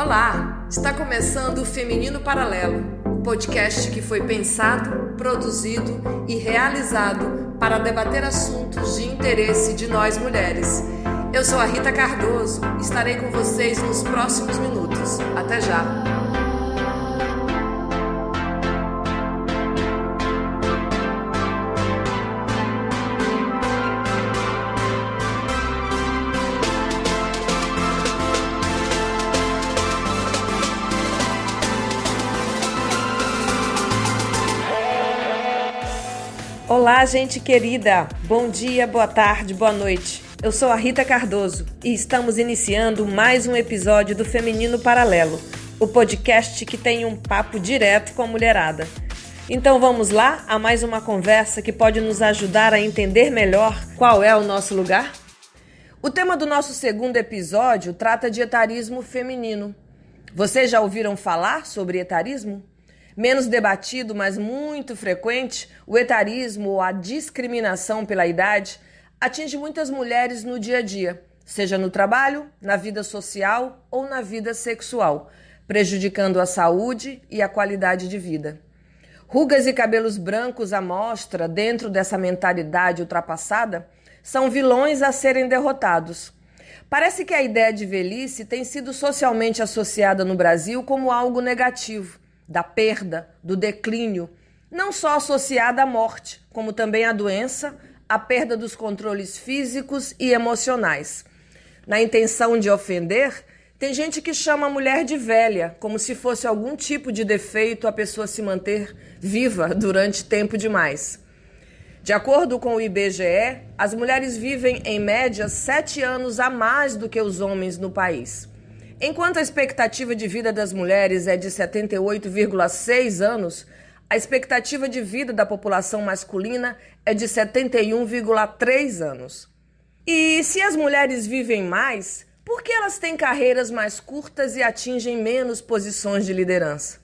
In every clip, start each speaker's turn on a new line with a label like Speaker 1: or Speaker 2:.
Speaker 1: Olá! Está começando o Feminino Paralelo, o podcast que foi pensado, produzido e realizado para debater assuntos de interesse de nós mulheres. Eu sou a Rita Cardoso, estarei com vocês nos próximos minutos. Até já! Olá, gente querida! Bom dia, boa tarde, boa noite. Eu sou a Rita Cardoso e estamos iniciando mais um episódio do Feminino Paralelo, o podcast que tem um papo direto com a mulherada. Então vamos lá a mais uma conversa que pode nos ajudar a entender melhor qual é o nosso lugar? O tema do nosso segundo episódio trata de etarismo feminino. Vocês já ouviram falar sobre etarismo? Menos debatido, mas muito frequente, o etarismo ou a discriminação pela idade atinge muitas mulheres no dia a dia, seja no trabalho, na vida social ou na vida sexual, prejudicando a saúde e a qualidade de vida. Rugas e cabelos brancos à mostra dentro dessa mentalidade ultrapassada são vilões a serem derrotados. Parece que a ideia de velhice tem sido socialmente associada no Brasil como algo negativo da perda, do declínio, não só associada à morte, como também à doença, à perda dos controles físicos e emocionais. Na intenção de ofender, tem gente que chama a mulher de velha, como se fosse algum tipo de defeito a pessoa se manter viva durante tempo demais. De acordo com o IBGE, as mulheres vivem em média sete anos a mais do que os homens no país. Enquanto a expectativa de vida das mulheres é de 78,6 anos, a expectativa de vida da população masculina é de 71,3 anos. E se as mulheres vivem mais, por que elas têm carreiras mais curtas e atingem menos posições de liderança?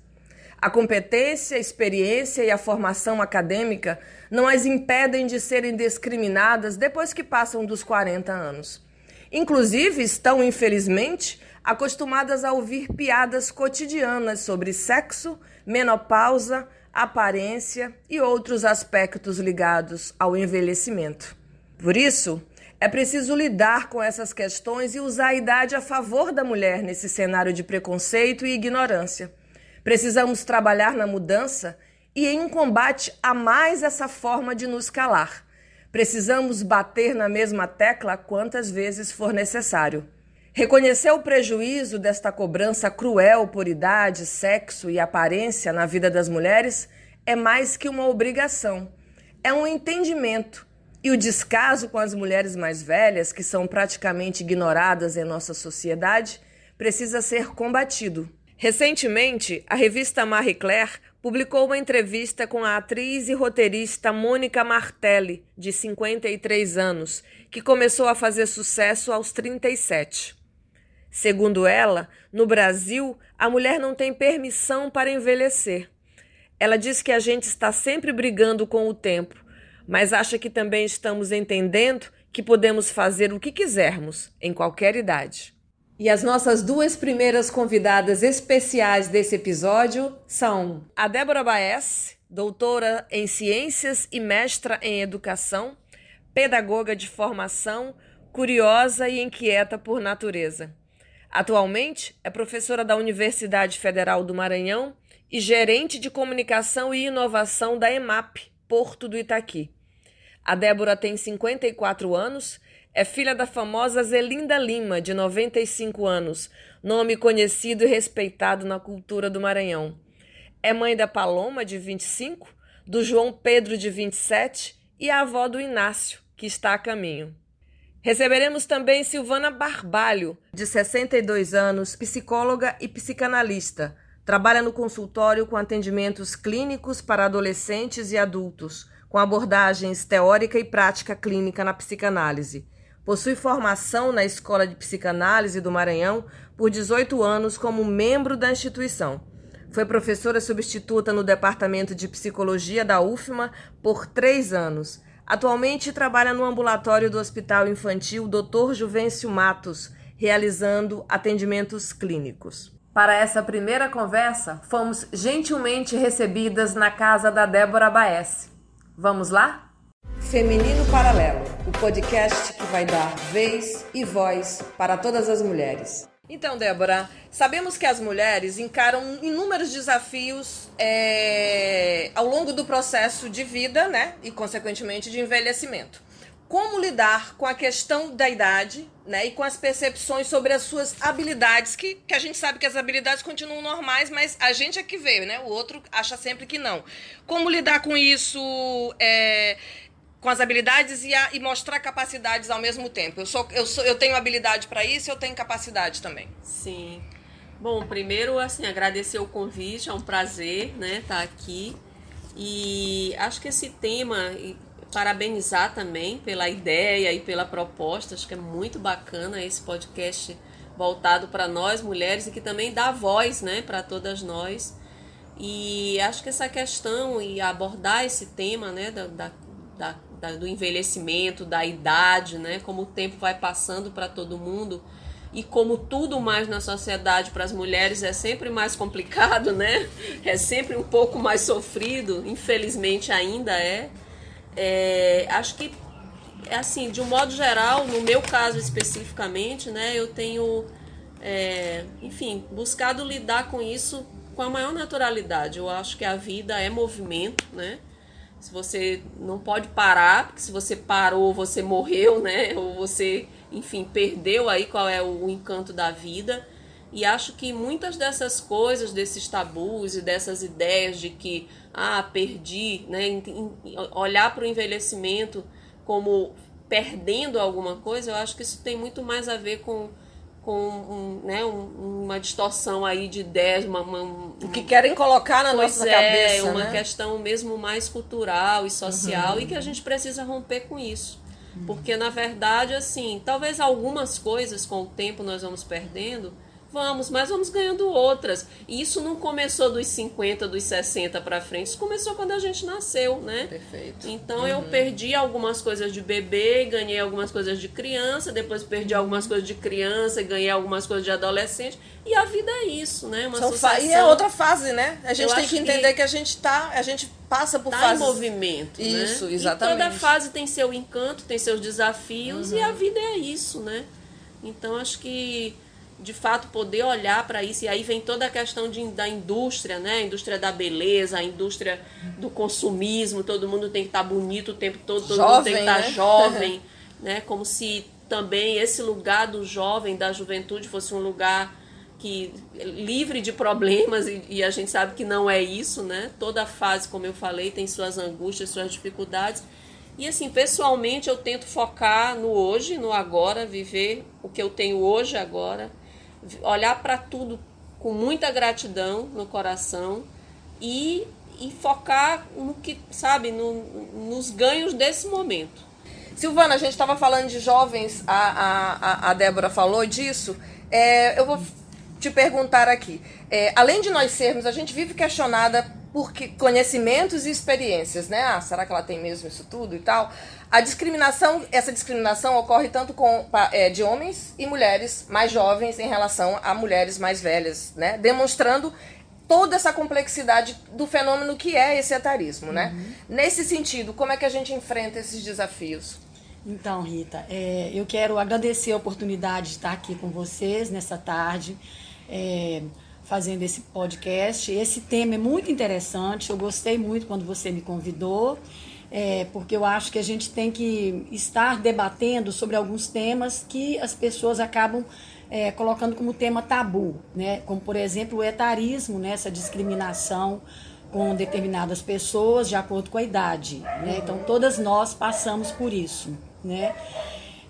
Speaker 1: A competência, a experiência e a formação acadêmica não as impedem de serem discriminadas depois que passam dos 40 anos. Inclusive, estão, infelizmente, acostumadas a ouvir piadas cotidianas sobre sexo, menopausa, aparência e outros aspectos ligados ao envelhecimento. Por isso, é preciso lidar com essas questões e usar a idade a favor da mulher nesse cenário de preconceito e ignorância. Precisamos trabalhar na mudança e em um combate a mais essa forma de nos calar. Precisamos bater na mesma tecla quantas vezes for necessário. Reconhecer o prejuízo desta cobrança cruel por idade, sexo e aparência na vida das mulheres é mais que uma obrigação, é um entendimento. E o descaso com as mulheres mais velhas, que são praticamente ignoradas em nossa sociedade, precisa ser combatido. Recentemente, a revista Marie Claire publicou uma entrevista com a atriz e roteirista Mônica Martelli, de 53 anos, que começou a fazer sucesso aos 37. Segundo ela, no Brasil, a mulher não tem permissão para envelhecer. Ela diz que a gente está sempre brigando com o tempo, mas acha que também estamos entendendo que podemos fazer o que quisermos, em qualquer idade. E as nossas duas primeiras convidadas especiais desse episódio são a Débora Baez, doutora em ciências e mestra em educação, pedagoga de formação, curiosa e inquieta por natureza. Atualmente é professora da Universidade Federal do Maranhão e gerente de comunicação e inovação da EMAP, Porto do Itaqui. A Débora tem 54 anos, é filha da famosa Zelinda Lima, de 95 anos, nome conhecido e respeitado na cultura do Maranhão. É mãe da Paloma, de 25, do João Pedro, de 27 e a avó do Inácio, que está a caminho. Receberemos também Silvana Barbalho, de 62 anos, psicóloga e psicanalista. Trabalha no consultório com atendimentos clínicos para adolescentes e adultos, com abordagens teórica e prática clínica na psicanálise. Possui formação na Escola de Psicanálise do Maranhão por 18 anos como membro da instituição. Foi professora substituta no Departamento de Psicologia da UFMA por três anos Atualmente trabalha no ambulatório do Hospital Infantil Dr. Juvencio Matos, realizando atendimentos clínicos. Para essa primeira conversa, fomos gentilmente recebidas na casa da Débora Baesse. Vamos lá? Feminino Paralelo, o podcast que vai dar vez e voz para todas as mulheres. Então, Débora, sabemos que as mulheres encaram inúmeros desafios é, ao longo do processo de vida, né? E, consequentemente, de envelhecimento como lidar com a questão da idade, né, e com as percepções sobre as suas habilidades, que, que a gente sabe que as habilidades continuam normais, mas a gente é que veio, né? O outro acha sempre que não. Como lidar com isso, é, com as habilidades e, a, e, mostrar capacidades ao mesmo tempo? Eu, sou, eu, sou, eu tenho habilidade para isso eu tenho capacidade também.
Speaker 2: Sim. Bom, primeiro, assim, agradecer o convite, é um prazer, né, estar tá aqui. E acho que esse tema parabenizar também pela ideia e pela proposta. Acho que é muito bacana esse podcast voltado para nós mulheres e que também dá voz, né, para todas nós. E acho que essa questão e abordar esse tema, né, da, da, do envelhecimento, da idade, né, como o tempo vai passando para todo mundo e como tudo mais na sociedade para as mulheres é sempre mais complicado, né? É sempre um pouco mais sofrido, infelizmente ainda é. É, acho que, assim, de um modo geral, no meu caso especificamente, né, eu tenho, é, enfim, buscado lidar com isso com a maior naturalidade. Eu acho que a vida é movimento, né? Se você não pode parar, porque se você parou, você morreu, né? Ou você, enfim, perdeu aí qual é o encanto da vida. E acho que muitas dessas coisas, desses tabus e dessas ideias de que, ah, perdi, né, olhar para o envelhecimento como perdendo alguma coisa, eu acho que isso tem muito mais a ver com, com um, né, um, uma distorção aí de ideias, uma, uma,
Speaker 1: o que querem colocar na nossa
Speaker 2: é,
Speaker 1: cabeça.
Speaker 2: É, uma
Speaker 1: né?
Speaker 2: questão mesmo mais cultural e social uhum. e que a gente precisa romper com isso. Uhum. Porque, na verdade, assim, talvez algumas coisas com o tempo nós vamos perdendo, Vamos, mas vamos ganhando outras. E isso não começou dos 50, dos 60 para frente, isso começou quando a gente nasceu, né?
Speaker 1: Perfeito.
Speaker 2: Então uhum. eu perdi algumas coisas de bebê, ganhei algumas coisas de criança, depois perdi algumas coisas de criança, ganhei algumas coisas de adolescente. E a vida é isso, né?
Speaker 1: Uma sucessão... E é outra fase, né? A gente eu tem que entender que... que, a gente tá, a gente passa por
Speaker 2: tá
Speaker 1: fases...
Speaker 2: em movimento,
Speaker 1: né? Isso,
Speaker 2: né?
Speaker 1: exatamente.
Speaker 2: E toda fase tem seu encanto, tem seus desafios uhum. e a vida é isso, né? Então acho que de fato poder olhar para isso e aí vem toda a questão de, da indústria, né? A indústria da beleza, a indústria do consumismo, todo mundo tem que estar tá bonito o tempo todo, todo
Speaker 1: jovem,
Speaker 2: mundo tem que estar tá
Speaker 1: né?
Speaker 2: jovem, né? Como se também esse lugar do jovem, da juventude fosse um lugar que livre de problemas e, e a gente sabe que não é isso, né? Toda fase, como eu falei, tem suas angústias, suas dificuldades. E assim, pessoalmente eu tento focar no hoje, no agora, viver o que eu tenho hoje agora olhar para tudo com muita gratidão no coração e, e focar no que, sabe, no, nos ganhos desse momento.
Speaker 1: Silvana, a gente estava falando de jovens, a, a, a Débora falou disso. É, eu vou te perguntar aqui. É, além de nós sermos, a gente vive questionada por conhecimentos e experiências, né? Ah, será que ela tem mesmo isso tudo e tal? A discriminação, essa discriminação ocorre tanto com é, de homens e mulheres mais jovens em relação a mulheres mais velhas, né? Demonstrando toda essa complexidade do fenômeno que é esse etarismo, né? Uhum. Nesse sentido, como é que a gente enfrenta esses desafios?
Speaker 3: Então, Rita, é, eu quero agradecer a oportunidade de estar aqui com vocês nessa tarde. É, fazendo esse podcast. Esse tema é muito interessante, eu gostei muito quando você me convidou, é, porque eu acho que a gente tem que estar debatendo sobre alguns temas que as pessoas acabam é, colocando como tema tabu, né? como por exemplo o etarismo, né? essa discriminação com determinadas pessoas de acordo com a idade. Né? Então todas nós passamos por isso. Né?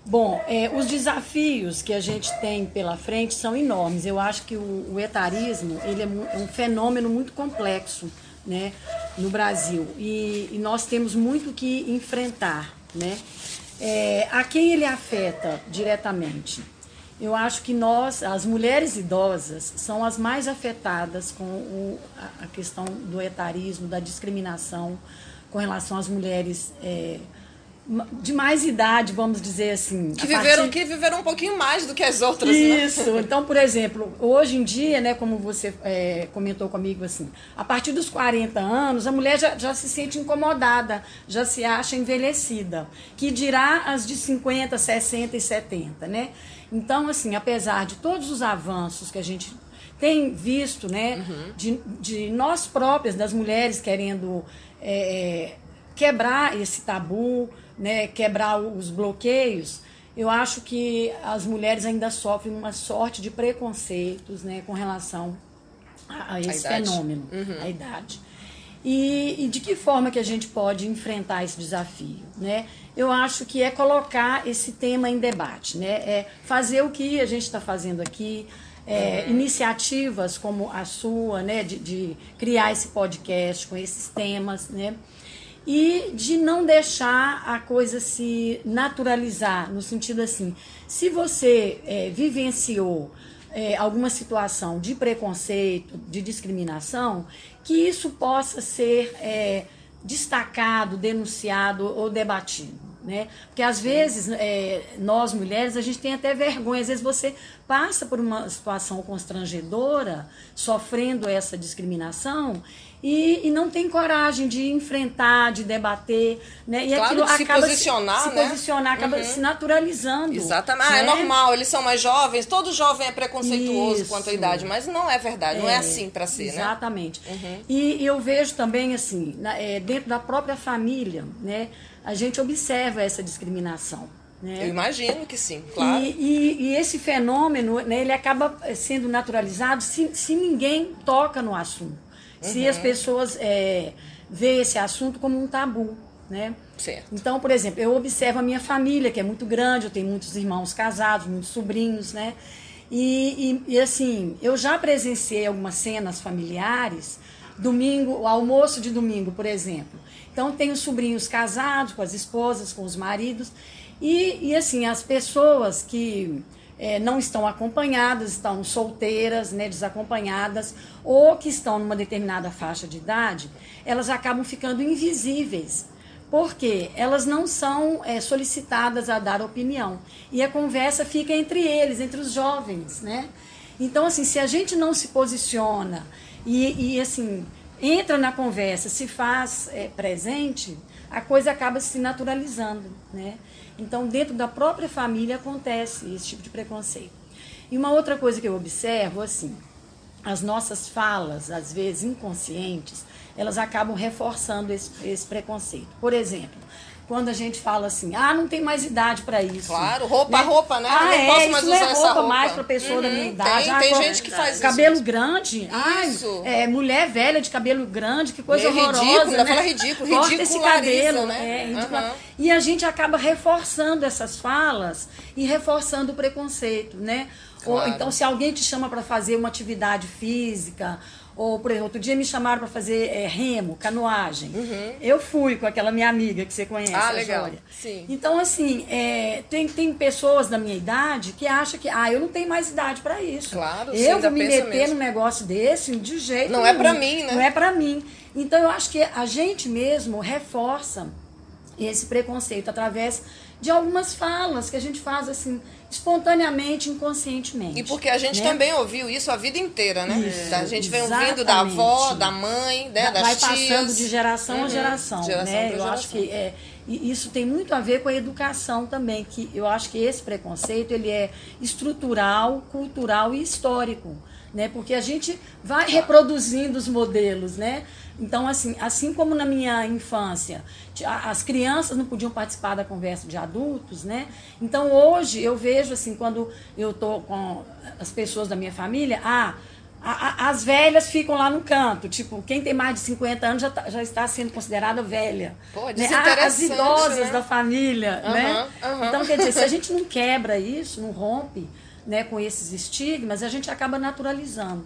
Speaker 3: Bom, é, os desafios que a gente tem pela frente são enormes. Eu acho que o, o etarismo ele é, é um fenômeno muito complexo né, no Brasil e, e nós temos muito que enfrentar. Né? É, a quem ele afeta diretamente? Eu acho que nós, as mulheres idosas, são as mais afetadas com o, a questão do etarismo, da discriminação com relação às mulheres é, de mais idade, vamos dizer assim.
Speaker 1: Que viveram, partir... que viveram um pouquinho mais do que as outras. Né?
Speaker 3: Isso. Né? Então, por exemplo, hoje em dia, né, como você é, comentou comigo, assim, a partir dos 40 anos, a mulher já, já se sente incomodada, já se acha envelhecida. Que dirá as de 50, 60 e 70, né? Então, assim, apesar de todos os avanços que a gente tem visto, né, uhum. de, de nós próprias, das mulheres querendo é, é quebrar esse tabu, né, quebrar os bloqueios, eu acho que as mulheres ainda sofrem uma sorte de preconceitos né, com relação a, a esse a fenômeno, uhum. a idade. E, e, de que forma que a gente pode enfrentar esse desafio? Né? Eu acho que é colocar esse tema em debate, né? é fazer o que a gente está fazendo aqui, é, uhum. iniciativas como a sua, né, de, de criar esse podcast com esses temas, né? E de não deixar a coisa se naturalizar, no sentido assim, se você é, vivenciou é, alguma situação de preconceito, de discriminação, que isso possa ser é, destacado, denunciado ou debatido. Né? Porque às vezes é, nós mulheres a gente tem até vergonha, às vezes você passa por uma situação constrangedora, sofrendo essa discriminação e, e, não tem coragem de enfrentar, de debater, né? E
Speaker 1: claro,
Speaker 3: aquilo
Speaker 1: se
Speaker 3: acaba
Speaker 1: posicionar,
Speaker 3: se,
Speaker 1: né?
Speaker 3: se posicionar, acaba uhum. se naturalizando.
Speaker 1: Exatamente. Né? Ah, é né? normal, eles são mais jovens, todo jovem é preconceituoso Isso. quanto à idade, mas não é verdade, é, não é assim para ser,
Speaker 3: exatamente.
Speaker 1: né? Exatamente.
Speaker 3: Uhum. E, e, eu vejo também assim, na, é, dentro da própria família, né? A gente observa essa discriminação. Né?
Speaker 1: Eu imagino que sim, claro.
Speaker 3: E, e, e, esse fenômeno, né, ele acaba sendo naturalizado se, se ninguém toca no assunto se uhum. as pessoas é, veem esse assunto como um tabu, né?
Speaker 1: Certo.
Speaker 3: Então, por exemplo, eu observo a minha família, que é muito grande, eu tenho muitos irmãos casados, muitos sobrinhos, né? E, e, e assim, eu já presenciei algumas cenas familiares, domingo, o almoço de domingo, por exemplo. Então, tenho sobrinhos casados, com as esposas, com os maridos, e, e assim, as pessoas que é, não estão acompanhadas, estão solteiras, né, desacompanhadas, ou que estão numa determinada faixa de idade, elas acabam ficando invisíveis. Porque elas não são é, solicitadas a dar opinião. E a conversa fica entre eles, entre os jovens, né? Então, assim, se a gente não se posiciona e, e assim, entra na conversa, se faz é, presente, a coisa acaba se naturalizando, né? Então, dentro da própria família acontece esse tipo de preconceito. E uma outra coisa que eu observo, assim, as nossas falas, às vezes inconscientes, elas acabam reforçando esse, esse preconceito. Por exemplo, quando a gente fala assim, ah, não tem mais idade para isso.
Speaker 1: Claro, roupa,
Speaker 3: né?
Speaker 1: roupa, né?
Speaker 3: Ah,
Speaker 1: não
Speaker 3: é,
Speaker 1: posso mais
Speaker 3: isso
Speaker 1: usar
Speaker 3: não é roupa, roupa. mais para pessoa uhum, da minha idade.
Speaker 1: Tem,
Speaker 3: ah,
Speaker 1: tem gente que faz
Speaker 3: cabelo
Speaker 1: isso.
Speaker 3: grande.
Speaker 1: Isso.
Speaker 3: Ai, é, mulher velha de cabelo grande, que coisa
Speaker 1: é
Speaker 3: horrorosa.
Speaker 1: Ridículo,
Speaker 3: né?
Speaker 1: fala ridículo,
Speaker 3: Corta esse cabelo,
Speaker 1: né?
Speaker 3: É, uhum. E a gente acaba reforçando essas falas e reforçando o preconceito, né? Claro. Ou, então, se alguém te chama para fazer uma atividade física ou, por exemplo, outro dia me chamaram para fazer é, remo, canoagem. Uhum. Eu fui com aquela minha amiga que você conhece, ah, a legal. Jória.
Speaker 1: Sim.
Speaker 3: Então, assim, é, tem, tem pessoas da minha idade que acham que, ah, eu não tenho mais idade para isso.
Speaker 1: Claro,
Speaker 3: Eu vou me meter mesmo. num negócio desse de jeito
Speaker 1: Não
Speaker 3: nenhum.
Speaker 1: é para mim, né?
Speaker 3: Não é para mim. Então, eu acho que a gente mesmo reforça esse preconceito através de algumas falas que a gente faz assim espontaneamente, inconscientemente.
Speaker 1: E porque a gente né? também ouviu isso a vida inteira, né? Isso, a gente vem ouvindo da avó, da mãe, né, das
Speaker 3: Vai
Speaker 1: tias.
Speaker 3: passando de geração uhum. a geração, geração né? Eu geração. acho que é, isso tem muito a ver com a educação também, que eu acho que esse preconceito ele é estrutural, cultural e histórico, né? Porque a gente vai reproduzindo os modelos, né? Então, assim, assim como na minha infância, as crianças não podiam participar da conversa de adultos, né? Então, hoje eu vejo, assim, quando eu tô com as pessoas da minha família, ah, a, a, as velhas ficam lá no canto. Tipo, quem tem mais de 50 anos já, tá, já está sendo considerada velha.
Speaker 1: Pô,
Speaker 3: né? As idosas né? da família, uhum, né? Uhum. Então, quer dizer, se a gente não quebra isso, não rompe né, com esses estigmas, a gente acaba naturalizando.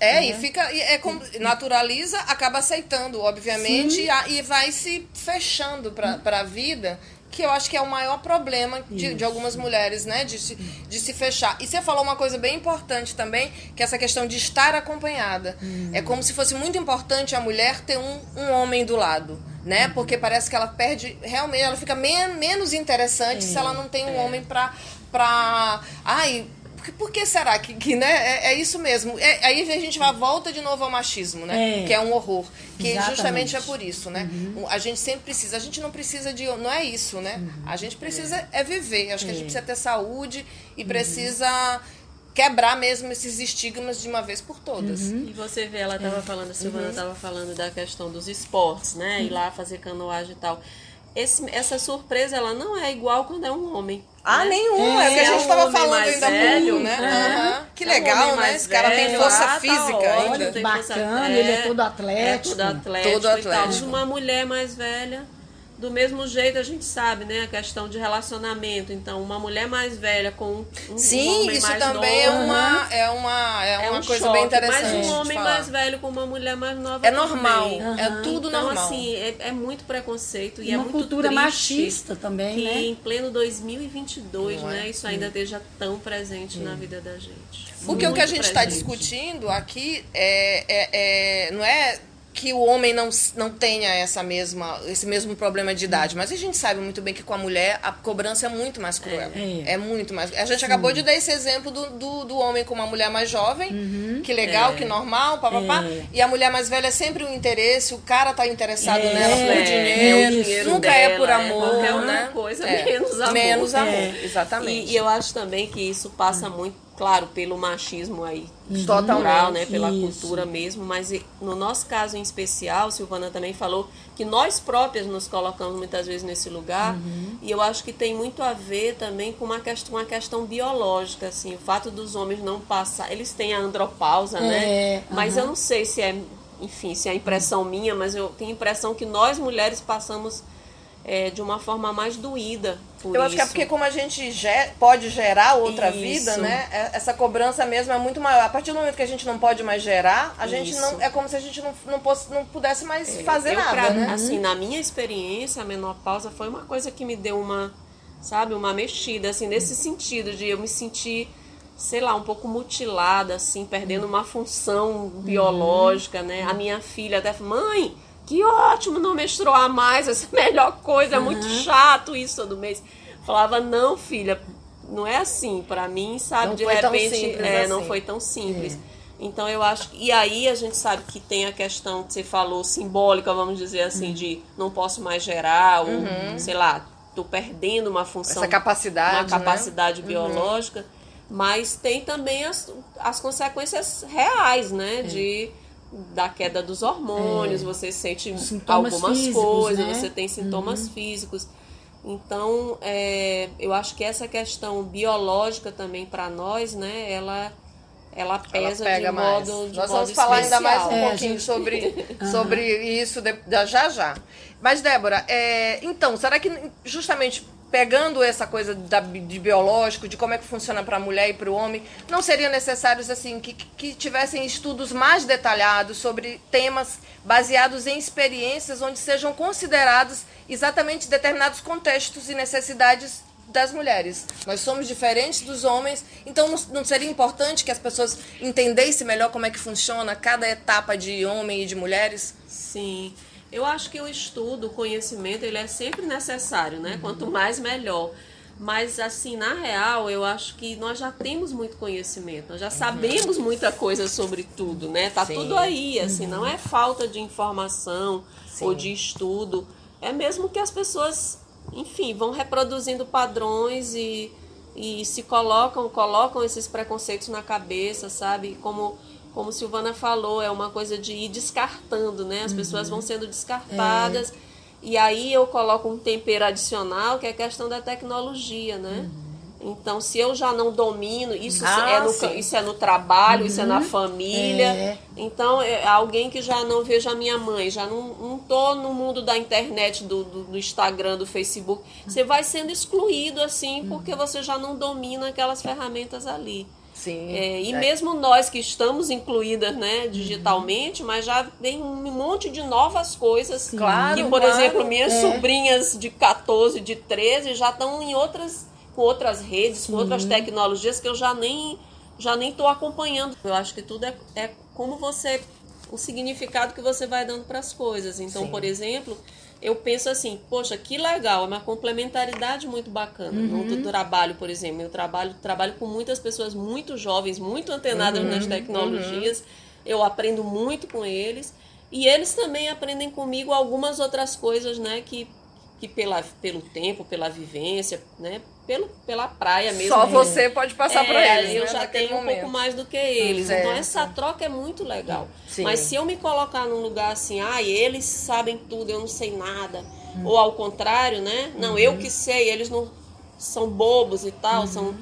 Speaker 1: É, e fica. E é naturaliza, acaba aceitando, obviamente, e, a, e, vai se fechando para a vida, que eu acho que é o maior problema de, de algumas mulheres, né? De se, de se fechar. E você falou uma coisa bem importante também, que é essa questão de estar acompanhada. Hum. É como se fosse muito importante a mulher ter um, um homem do lado né? Porque parece que ela perde, realmente, ela fica men menos interessante se ela não tem um homem pra, pra. Ai, por, que será que, que né? É, é isso mesmo. É, aí a gente vai volta de novo ao machismo, né?
Speaker 3: É.
Speaker 1: Que é um horror. Que
Speaker 3: Exatamente.
Speaker 1: justamente é por isso, né? A gente sempre precisa. A gente não precisa de. Não é isso, né? A gente precisa é, viver. Acho que a gente precisa ter saúde e precisa quebrar mesmo esses estigmas de uma vez por todas.
Speaker 2: E você vê, ela estava falando, a Silvana estava falando da questão dos esportes, né? Ir lá fazer canoagem e tal. Esse, essa surpresa, ela não é igual quando é um homem.
Speaker 1: Ah,
Speaker 2: né?
Speaker 1: nenhum. É, o que a
Speaker 2: é
Speaker 1: gente estava falando ainda
Speaker 2: velho,
Speaker 1: pouco, né?
Speaker 2: é.
Speaker 1: Aham. Que
Speaker 2: é um
Speaker 1: legal,
Speaker 2: homem
Speaker 1: né? Esse cara tem força
Speaker 2: ah, tá
Speaker 1: física
Speaker 2: ótimo,
Speaker 1: ainda.
Speaker 3: Bacana, ele é todo
Speaker 2: É
Speaker 3: atlético.
Speaker 2: todo atlético.
Speaker 1: Todo
Speaker 2: e tal.
Speaker 1: atlético.
Speaker 2: Uma mulher mais velha, do mesmo jeito a gente sabe, né? A questão de relacionamento. Então, uma mulher mais velha com um, um
Speaker 1: Sim,
Speaker 2: homem
Speaker 1: isso
Speaker 2: mais
Speaker 1: também
Speaker 2: novo,
Speaker 1: é uma, é uma, é
Speaker 2: é
Speaker 1: uma
Speaker 2: um
Speaker 1: coisa
Speaker 2: choque,
Speaker 1: bem interessante.
Speaker 2: Mas um homem
Speaker 1: falar.
Speaker 2: mais velho com uma mulher mais nova
Speaker 1: É normal,
Speaker 2: também.
Speaker 1: é tudo
Speaker 2: então,
Speaker 1: normal.
Speaker 2: assim, é, é muito preconceito e é
Speaker 3: Uma
Speaker 2: muito
Speaker 3: cultura machista também,
Speaker 2: que
Speaker 3: né?
Speaker 2: em pleno 2022,
Speaker 1: Não é?
Speaker 2: né, isso ainda esteja tão presente na vida da gente.
Speaker 1: Porque o que a
Speaker 2: Muito
Speaker 1: gente está discutindo aqui é, é- é- não é que o homem não, não tenha essa mesma, esse mesmo problema de idade, mas a gente sabe muito bem que com a mulher a cobrança é muito mais cruel.
Speaker 3: É.
Speaker 1: É, muito mais. A gente acabou de dar esse exemplo do, do, do homem com uma mulher mais jovem, que legal, que normal, papapá.
Speaker 3: É.
Speaker 1: E a mulher mais velha é sempre um interesse, o cara tá interessado
Speaker 3: É,
Speaker 1: nela por
Speaker 3: é,
Speaker 1: dinheiro,
Speaker 3: é dinheiro
Speaker 1: nunca é
Speaker 2: dela,
Speaker 1: por
Speaker 2: é
Speaker 1: amor,
Speaker 2: qualquer outra
Speaker 1: né?
Speaker 2: coisa,
Speaker 1: É.
Speaker 2: menos amor.
Speaker 1: Menos amor,
Speaker 3: É.
Speaker 1: exatamente.
Speaker 2: E, e eu acho também que isso passa muito, claro, pelo machismo aí
Speaker 1: Totalmente.
Speaker 2: cultural, né, pela
Speaker 3: Isso.
Speaker 2: cultura mesmo, mas no nosso caso em especial, Silvana também falou que nós próprias nos colocamos muitas vezes nesse lugar,
Speaker 3: Uhum.
Speaker 2: e eu acho que tem muito a ver também com uma questão, uma questão biológica, assim, o fato dos homens não passar, eles têm a andropausa, né?
Speaker 3: É,
Speaker 2: Mas
Speaker 3: aham.
Speaker 2: eu não sei se é, enfim, se é impressão minha, mas eu tenho a impressão que nós mulheres passamos é, de uma forma mais doída por
Speaker 1: Eu acho que é
Speaker 2: isso.
Speaker 1: porque como a gente ge- pode gerar outra
Speaker 2: Isso.
Speaker 1: vida, né? é- Essa cobrança mesmo é muito maior. A partir do momento que a gente não pode mais gerar, a gente
Speaker 2: Isso.
Speaker 1: não. É como se a gente não, não, posse- não pudesse mais fazer
Speaker 2: eu,
Speaker 1: nada,
Speaker 2: pra-
Speaker 1: né?
Speaker 2: Assim, na minha experiência, a menopausa foi uma coisa que me deu uma, sabe, uma mexida, assim, nesse sentido de eu me sentir, sei lá, um pouco mutilada, assim, perdendo uma função biológica, né? A minha filha até falou, mãe, que ótimo não menstruar mais, essa é a melhor coisa, é muito chato isso todo mês. Falava, não, filha, não é assim, pra mim, sabe,
Speaker 1: Não
Speaker 2: de repente, é, não
Speaker 1: assim.
Speaker 2: foi tão simples. Então eu acho que. E aí a gente sabe que tem a questão que você falou, simbólica, vamos dizer assim, de não posso mais gerar, ou sei lá, tô perdendo uma função.
Speaker 1: Essa capacidade,
Speaker 2: Uma
Speaker 1: né?
Speaker 2: capacidade biológica. Mas tem também as, as consequências reais, né? De da queda dos hormônios, você sente
Speaker 3: Sintomas
Speaker 2: algumas
Speaker 3: físicos,
Speaker 2: coisas,
Speaker 3: né?
Speaker 2: você tem sintomas físicos. Então, é, eu acho que essa questão biológica também para nós, né, ela, ela
Speaker 1: Ela
Speaker 2: pesa
Speaker 1: pega
Speaker 2: de
Speaker 1: mais.
Speaker 2: modo de
Speaker 1: Nós
Speaker 2: modo
Speaker 1: vamos falar ainda mais um.
Speaker 3: É,
Speaker 1: pouquinho
Speaker 3: gente-
Speaker 1: sobre, sobre isso de- da- já já. Mas, Débora, é, então, será que justamente pegando essa coisa da, de biológico, de como é que funciona para a mulher e para o homem, não seria necessários assim que, que tivessem estudos mais detalhados sobre temas baseados em experiências onde sejam considerados exatamente determinados contextos e necessidades das mulheres. Nós somos diferentes dos homens, então não seria importante que as pessoas entendessem melhor como é que funciona cada etapa de homem e de mulheres?
Speaker 2: Sim. Eu acho que o estudo, o conhecimento, ele é sempre necessário, né? Quanto mais, melhor. Mas, assim, na real, eu acho que nós já temos muito conhecimento, nós já sabemos muita coisa sobre tudo, né? Tá
Speaker 1: Sim.
Speaker 2: tudo aí, assim, não é falta de informação ou de estudo. É mesmo que as pessoas, enfim, vão reproduzindo padrões e, e se colocam, colocam esses preconceitos na cabeça, sabe? Como como Silvana falou, é uma coisa de ir descartando, né? As pessoas vão sendo descartadas. E aí eu coloco um tempero adicional, que é a questão da tecnologia, né? Então, se eu já não domino, isso,
Speaker 1: Ah,
Speaker 2: é, no,
Speaker 1: sim.
Speaker 2: isso é no trabalho, isso é na família.
Speaker 3: É.
Speaker 2: Então, é alguém que já não vejo a minha mãe, já não, não tô no mundo da internet, do, do, do Instagram, do Facebook. Você vai sendo excluído, assim, porque você já não domina aquelas ferramentas ali.
Speaker 1: Sim.
Speaker 2: É, e mesmo nós que estamos incluídas né, digitalmente, mas já tem um monte de novas coisas.
Speaker 1: Claro,
Speaker 2: que, por
Speaker 1: claro.
Speaker 2: exemplo, minhas
Speaker 3: É.
Speaker 2: sobrinhas de 14, de 13 já estão em outras, com outras redes, com outras tecnologias que eu já nem já nem estou acompanhando. Eu acho que tudo é, é como você o significado que você vai dando para as coisas. Então,
Speaker 1: Sim.
Speaker 2: por exemplo, eu penso assim, poxa, que legal, é uma complementaridade muito bacana uhum. no trabalho, por exemplo. Eu trabalho, trabalho com muitas pessoas muito jovens, muito antenadas uhum. nas tecnologias. Uhum. Eu aprendo muito com eles. E eles também aprendem comigo algumas outras coisas, né, que, que pela, pelo tempo, pela vivência, né, pelo, pela praia mesmo.
Speaker 1: Só você pode passar é, para eles.
Speaker 2: Eu
Speaker 1: né,
Speaker 2: já tenho momento. um pouco mais do que eles. Então essa troca é muito legal. Sim. Mas se eu me colocar num lugar assim, ah, eles sabem tudo, eu não sei nada. Hum. Ou ao contrário, né? Não, uhum. eu que sei, eles não são bobos e tal, uhum. são.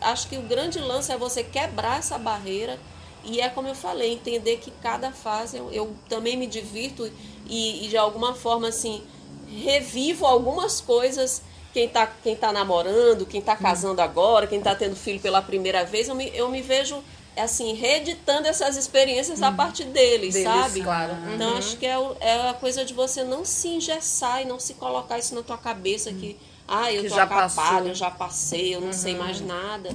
Speaker 2: Acho que o grande lance é você quebrar essa barreira. E é como eu falei, entender que cada fase eu, eu também me divirto e, e de alguma forma assim revivo algumas coisas quem está quem tá namorando, quem está casando agora, quem está tendo filho pela primeira vez, eu me, eu me vejo assim, reeditando essas experiências a partir deles, deles sabe?
Speaker 1: Claro.
Speaker 2: Então uhum. acho que é, é a coisa de você não se engessar e não se colocar isso na tua cabeça que, ah, eu que tô acabado, eu já passei, eu não uhum. sei mais nada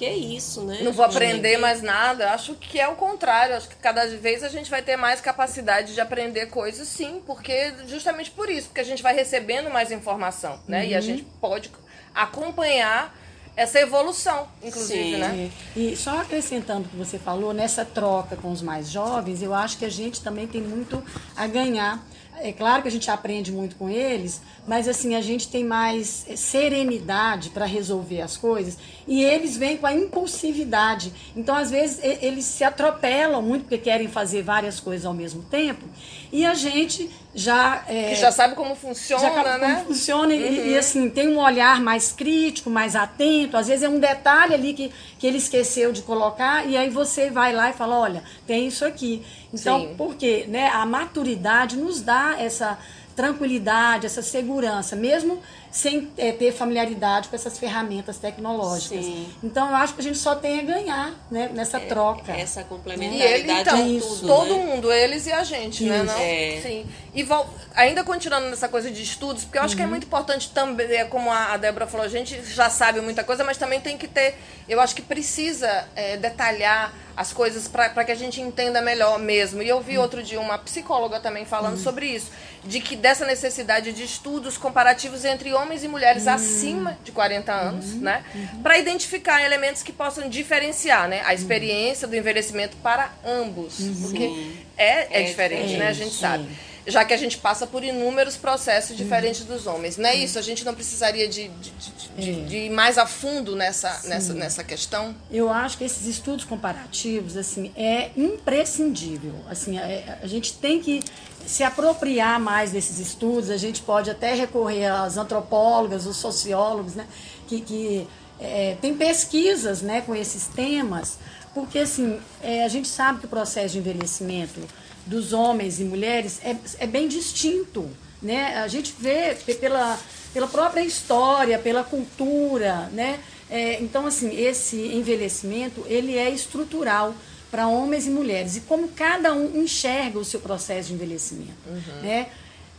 Speaker 2: que é isso, né?
Speaker 1: Não vou aprender mais nada. Acho que é o contrário. Acho que cada vez a gente vai ter mais capacidade de aprender coisas, sim, porque justamente por isso, porque a gente vai recebendo mais informação, né? Uhum. E a uhum. gente pode acompanhar essa evolução, inclusive, Sim. né?
Speaker 3: E só acrescentando o que você falou, nessa troca com os mais jovens, eu acho que a gente também tem muito a ganhar é claro que a gente aprende muito com eles, mas assim, a gente tem mais serenidade para resolver as coisas e eles vêm com a impulsividade. Então, às vezes, eles se atropelam muito porque querem fazer várias coisas ao mesmo tempo e a gente já.
Speaker 1: É, que já sabe como funciona,
Speaker 3: já
Speaker 1: né?
Speaker 3: Como funciona uhum. e, e, assim, tem um olhar mais crítico, mais atento. Às vezes é um detalhe ali que, que ele esqueceu de colocar e aí você vai lá e fala: olha, tem isso aqui. Então, Sim. porque né, a maturidade nos dá essa tranquilidade, essa segurança, mesmo sem é, ter familiaridade com essas ferramentas tecnológicas. Sim. Então eu acho que a gente só tem a ganhar né, nessa é, troca.
Speaker 2: Essa complementaridade. E ele,
Speaker 1: então, isso, todo né? mundo, eles e a gente, né, isso. né? Não? É. Sim. E ainda continuando nessa coisa de estudos, porque eu acho uhum. que é uhum. muito importante também, é como a Débora falou, a gente já sabe muita coisa, mas também tem que ter, eu acho que precisa é, detalhar as coisas para que a gente entenda melhor mesmo. E eu vi uhum. outro dia uma psicóloga também falando uhum. sobre isso, de que dessa necessidade de estudos comparativos entre homens e mulheres uhum. acima de 40 anos, uhum. né? Uhum. Para identificar elementos que possam diferenciar, né? A experiência do envelhecimento para ambos. Porque é, é, é diferente, né? A gente sabe já que a gente passa por inúmeros processos diferentes dos homens. Não é isso? A gente não precisaria de, de, de, de ir mais a fundo nessa, nessa, nessa questão?
Speaker 3: Eu acho que esses estudos comparativos assim é imprescindível. Assim, a, é, a gente tem que se apropriar mais desses estudos. A gente pode até recorrer às antropólogas, os sociólogos, né, que, que é, tem pesquisas né, com esses temas, porque assim, é, a gente sabe que o processo de envelhecimento dos homens e mulheres é, é bem distinto. Né? A gente vê pela, pela própria história, pela cultura. Né? É, então, assim, esse envelhecimento ele é estrutural para homens e mulheres. E como cada um enxerga o seu processo de envelhecimento. Uhum. Né?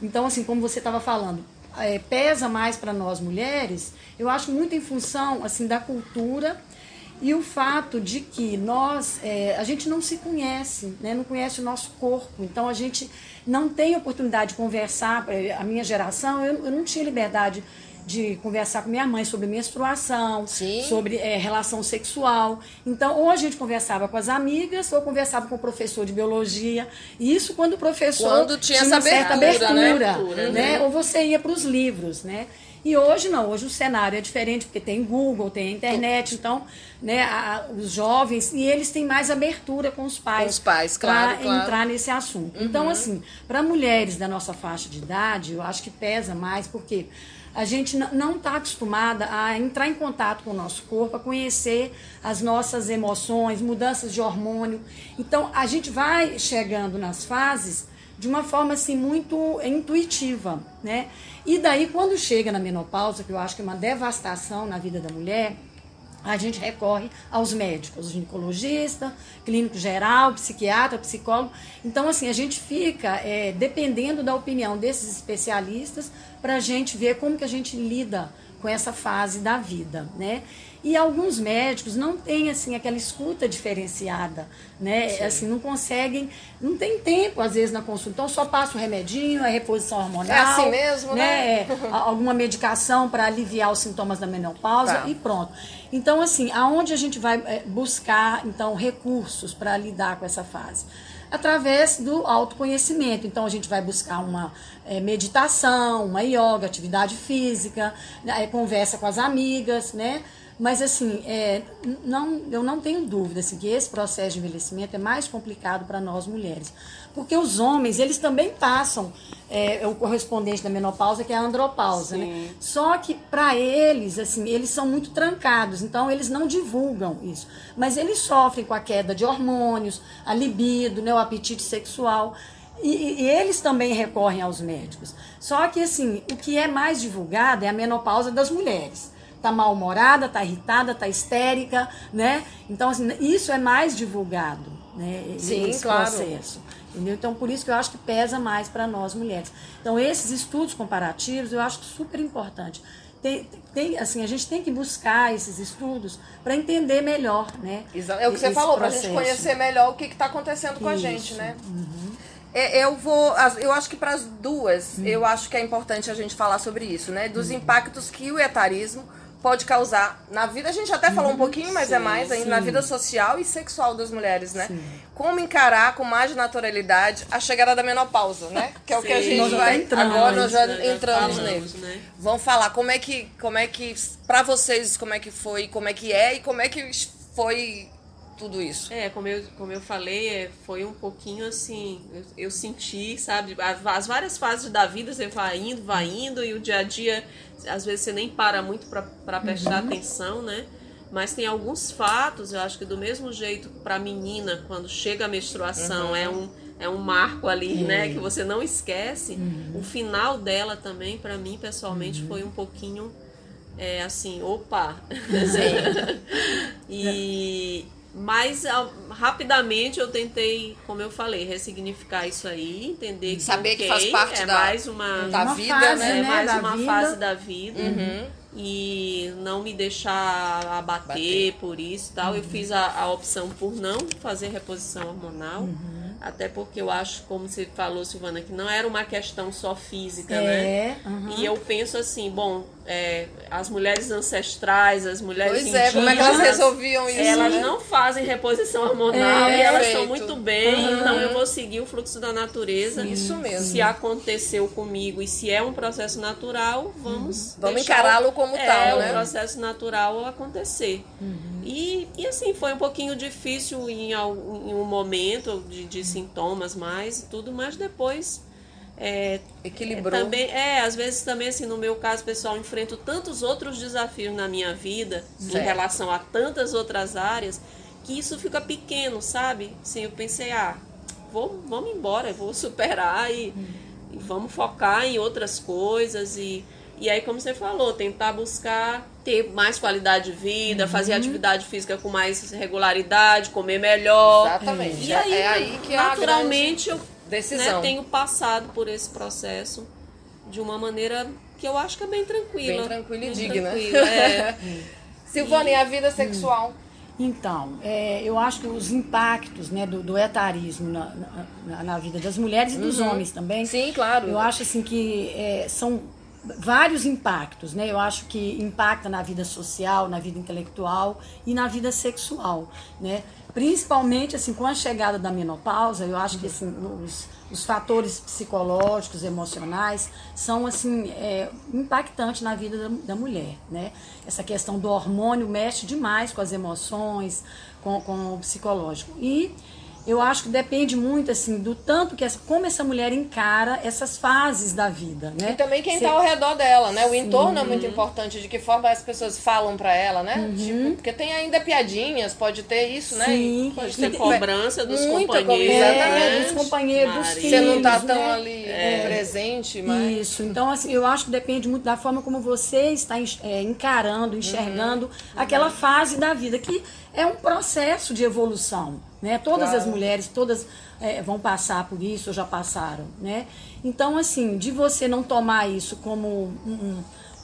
Speaker 3: Então, assim, como você estava falando, é, pesa mais para nós mulheres, eu acho muito em função assim da cultura e o fato de que nós, é, a gente não se conhece, né? não conhece o nosso corpo, então a gente não tem oportunidade de conversar. É, a minha geração, eu, eu não tinha liberdade de conversar com minha mãe sobre menstruação, Sim. sobre é, relação sexual. Então, ou a gente conversava com as amigas, ou conversava com o professor de biologia. E isso quando o professor
Speaker 1: quando tinha, tinha uma certa abertura, né? abertura né?
Speaker 3: né? Ou você ia para os livros, né? E hoje não, hoje o cenário é diferente, porque tem Google, tem internet, então, né, a, os jovens, e eles têm mais abertura com os pais, com
Speaker 1: os pais claro,
Speaker 3: para claro. entrar nesse assunto. Uhum. Então, assim, para mulheres da nossa faixa de idade, eu acho que pesa mais, porque a gente não está acostumada a entrar em contato com o nosso corpo, a conhecer as nossas emoções, mudanças de hormônio. Então, a gente vai chegando nas fases de uma forma assim muito intuitiva, né? E daí quando chega na menopausa, que eu acho que é uma devastação na vida da mulher, a gente recorre aos médicos, ginecologista, clínico geral, psiquiatra, psicólogo. Então, assim, a gente fica é, dependendo da opinião desses especialistas para a gente ver como que a gente lida com essa fase da vida, né? E alguns médicos não têm assim aquela escuta diferenciada, né? Sim. Assim, não conseguem, não tem tempo às vezes na consulta. Então só passa o remedinho, a reposição hormonal. É
Speaker 1: assim mesmo, né?
Speaker 3: né? alguma medicação para aliviar os sintomas da menopausa tá. e pronto. Então assim, aonde a gente vai é, buscar então recursos para lidar com essa fase? Através do autoconhecimento. Então a gente vai buscar uma é, meditação, uma yoga, atividade física, né, é, conversa com as amigas, né? Mas assim, é, não, eu não tenho dúvida assim, que esse processo de envelhecimento é mais complicado para nós mulheres. Porque os homens, eles também passam é, o correspondente da menopausa, que é a andropausa, né? Só que para eles, assim, eles são muito trancados, então eles não divulgam isso. Mas eles sofrem com a queda de hormônios, a libido, né, o apetite sexual. E, e, eles também recorrem aos médicos. Só que, assim, o que é mais divulgado é a menopausa das mulheres tá mal-humorada, tá irritada, tá histérica, né? Então, assim, isso é mais divulgado, né?
Speaker 1: Sim,
Speaker 3: esse
Speaker 1: claro.
Speaker 3: processo. Entendeu? Então, por isso que eu acho que pesa mais para nós mulheres. Então, esses estudos comparativos eu acho super importante. Tem, tem, assim, a gente tem que buscar esses estudos para entender melhor, né?
Speaker 1: É o que você falou, para a gente conhecer melhor o que está acontecendo com isso. a gente, né? Uhum. É, eu vou, eu acho que para as duas, uhum. eu acho que é importante a gente falar sobre isso, né? Dos uhum. impactos que o etarismo pode causar na vida. A gente até falou um uhum. pouquinho, mas é sim, é mais ainda sim. na vida social e sexual das mulheres, né? Sim. Como encarar com mais naturalidade a chegada da menopausa, né? Que é o que a gente nós vai entramos, agora nós já né? entramos já nele. Né? Vamos falar como é que como é que para vocês como é que foi, como é que é e como é que foi tudo isso.
Speaker 2: É, como eu, como eu falei, é, foi um pouquinho assim, eu, eu senti, sabe, as, as, várias fases da vida, você vai indo, vai indo, e o dia a dia, às vezes você nem para muito para prestar uhum. atenção, né? Mas tem alguns fatos, eu acho que do mesmo jeito para menina, quando chega a menstruação, uhum. é um é um marco ali, né, que você não esquece. Uhum. O final dela também, para mim pessoalmente, uhum. foi um pouquinho é, assim, opa. e mas rapidamente eu tentei, como eu falei, ressignificar isso aí, entender que
Speaker 1: saber okay, que faz parte é da,
Speaker 2: mais uma,
Speaker 1: da
Speaker 2: uma
Speaker 1: vida,
Speaker 2: fase,
Speaker 1: né?
Speaker 2: É mais
Speaker 1: uma
Speaker 2: vida. fase da vida. Uhum. E não me deixar abater Bater. por isso tal. Uhum. Eu fiz a, a, opção por não fazer reposição hormonal. Uhum até porque eu acho, como você falou, Silvana, que não era uma questão só física, é, né? Uhum. E eu penso assim, bom, é, as mulheres ancestrais, as mulheres
Speaker 1: pois
Speaker 2: indígenas,
Speaker 1: é, como é que elas resolviam isso?
Speaker 2: Elas
Speaker 1: né?
Speaker 2: não fazem reposição hormonal é, e elas estão muito bem, uhum. então eu vou seguir o fluxo da natureza.
Speaker 1: Isso mesmo.
Speaker 2: Se aconteceu comigo e se é um processo natural, vamos.
Speaker 1: Uhum. Vamos encará-lo como
Speaker 2: é,
Speaker 1: tal,
Speaker 2: né? o processo natural acontecer. Uhum. E, e assim, foi um pouquinho difícil em, em um momento de, de sintomas mais e tudo, mas depois é,
Speaker 1: Equilibrou.
Speaker 2: É, também, é, às vezes também, assim, no meu caso, pessoal, enfrento tantos outros desafios na minha vida, certo. em relação a tantas outras áreas, que isso fica pequeno, sabe? Assim, eu pensei, ah, vou, vamos embora, vou superar e, hum. e vamos focar em outras coisas e e aí, como você falou, tentar buscar ter mais qualidade de vida, uhum. fazer atividade física com mais regularidade, comer melhor.
Speaker 1: Exatamente.
Speaker 2: E aí, é aí que naturalmente, eu decisão. Né, tenho passado por esse processo de uma maneira que eu acho que é bem tranquila.
Speaker 1: Bem tranquila e digna. Tranquila, é. Silvana, e a vida sexual?
Speaker 3: Então, é, eu acho que os impactos né, do, do etarismo na, na, na, vida das mulheres e dos uhum. homens também.
Speaker 1: Sim, claro.
Speaker 3: Eu acho assim que é, são vários impactos, né? Eu acho que impacta na vida social, na vida intelectual e na vida sexual, né? Principalmente assim com a chegada da menopausa, eu acho que assim, os, os fatores psicológicos, emocionais são assim é, impactantes na vida da, da, mulher, né? Essa questão do hormônio mexe demais com as emoções, com, com o psicológico e eu acho que depende muito assim do tanto que essa, como essa mulher encara essas fases da vida, né?
Speaker 1: E também quem está ao redor dela, né? O entorno é muito importante, de que forma as pessoas falam para ela, né? Uhum. Tipo, porque tem ainda piadinhas, pode ter isso, né?
Speaker 2: Sim. Pode ter cobrança dos
Speaker 3: Muita
Speaker 2: companheiros,
Speaker 3: é, dos companheiros, dos filhos.
Speaker 1: Você não tá tão né? ali é. presente, mas
Speaker 3: isso. Então assim, eu acho que depende muito da forma como você está é, encarando, enxergando uhum. aquela fase da vida que é um processo de evolução. Né? Todas claro. as mulheres, todas é, vão passar por isso, ou já passaram. Né? Então, assim, de você não tomar isso como um,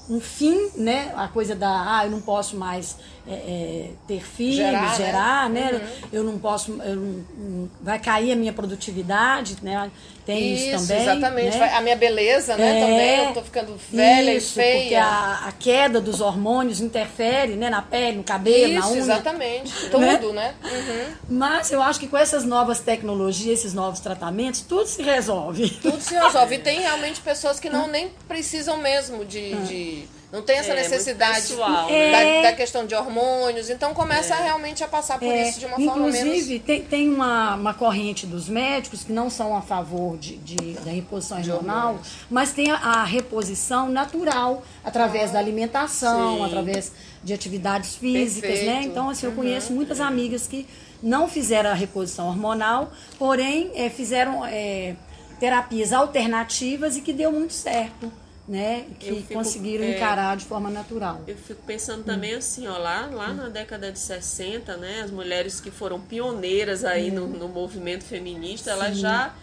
Speaker 3: um fim, né? A coisa da, ah, eu não posso mais é, é, ter filhos, gerar, gerar né? né? Uhum. Eu não posso, eu não, vai cair a minha produtividade, né? Tem isso, isso também.
Speaker 1: Exatamente.
Speaker 3: Né?
Speaker 1: A minha beleza, né? É, também. Eu tô ficando velha isso, e feia.
Speaker 3: Porque a, a, queda dos hormônios interfere, né? Na pele, no cabelo, isso, na unha.
Speaker 1: Exatamente. Tudo, né? né?
Speaker 3: Uhum. Mas eu acho que com essas novas tecnologias, esses novos tratamentos, tudo se resolve.
Speaker 1: Tudo se resolve. E tem realmente pessoas que não nem precisam mesmo de, ah. de não tem essa é, necessidade pessoal, né? da, da, questão de hormônios. Então começa é. realmente a passar por é. isso de uma
Speaker 3: Inclusive,
Speaker 1: forma menos...
Speaker 3: Inclusive, tem, tem uma, uma corrente dos médicos que não são a favor de, de da reposição hormonal, mas tem a, a, reposição natural, através ah, da alimentação, sim. através de atividades físicas, né? Perfeito. né? Então, assim, eu uhum. conheço muitas amigas que não fizeram a reposição hormonal, porém é, fizeram é, terapias alternativas e que deu muito certo né, que fico, conseguiram é, encarar de forma natural.
Speaker 2: Eu fico pensando também hum. assim, ó, lá, lá hum. na década de 60, né, as mulheres que foram pioneiras aí hum. no, no, movimento feminista, Sim. elas já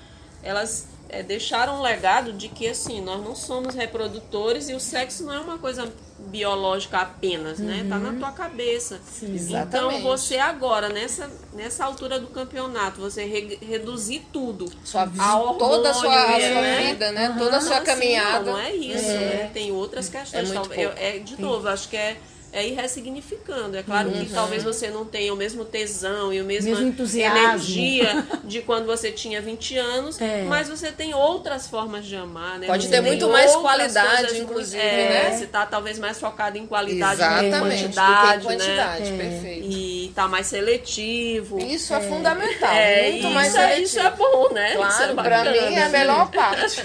Speaker 2: elas é, deixaram um legado de que assim, nós não somos reprodutores e o sexo não é uma coisa biológica apenas, uhum. né? Tá na uhum. tua cabeça. Sim, então você agora, nessa, nessa altura do campeonato, você re, reduzir tudo.
Speaker 1: Sua, a hormônio, toda a sua, a sua né? vida, né? Uhum. Toda a sua caminhada.
Speaker 2: Sim, não, não, é isso, é. Né? Tem outras questões. É, então, eu, é de novo, acho que é é ir ressignificando. É claro uhum. que talvez você não tenha o mesmo tesão e a mesma energia de quando você tinha 20 anos, é. mas você tem outras formas de amar, né?
Speaker 1: Pode
Speaker 2: você
Speaker 1: ter muito mais qualidade, inclusive, é,
Speaker 2: né? Você está talvez mais focado em qualidade Exatamente, do que quantidade,
Speaker 1: do que quantidade, né? perfeito.
Speaker 2: E está mais seletivo.
Speaker 1: Isso é, fundamental, é, muito
Speaker 2: isso,
Speaker 1: mais seletivo.
Speaker 2: Isso é bom, né?
Speaker 1: Claro, é para mim é a melhor parte.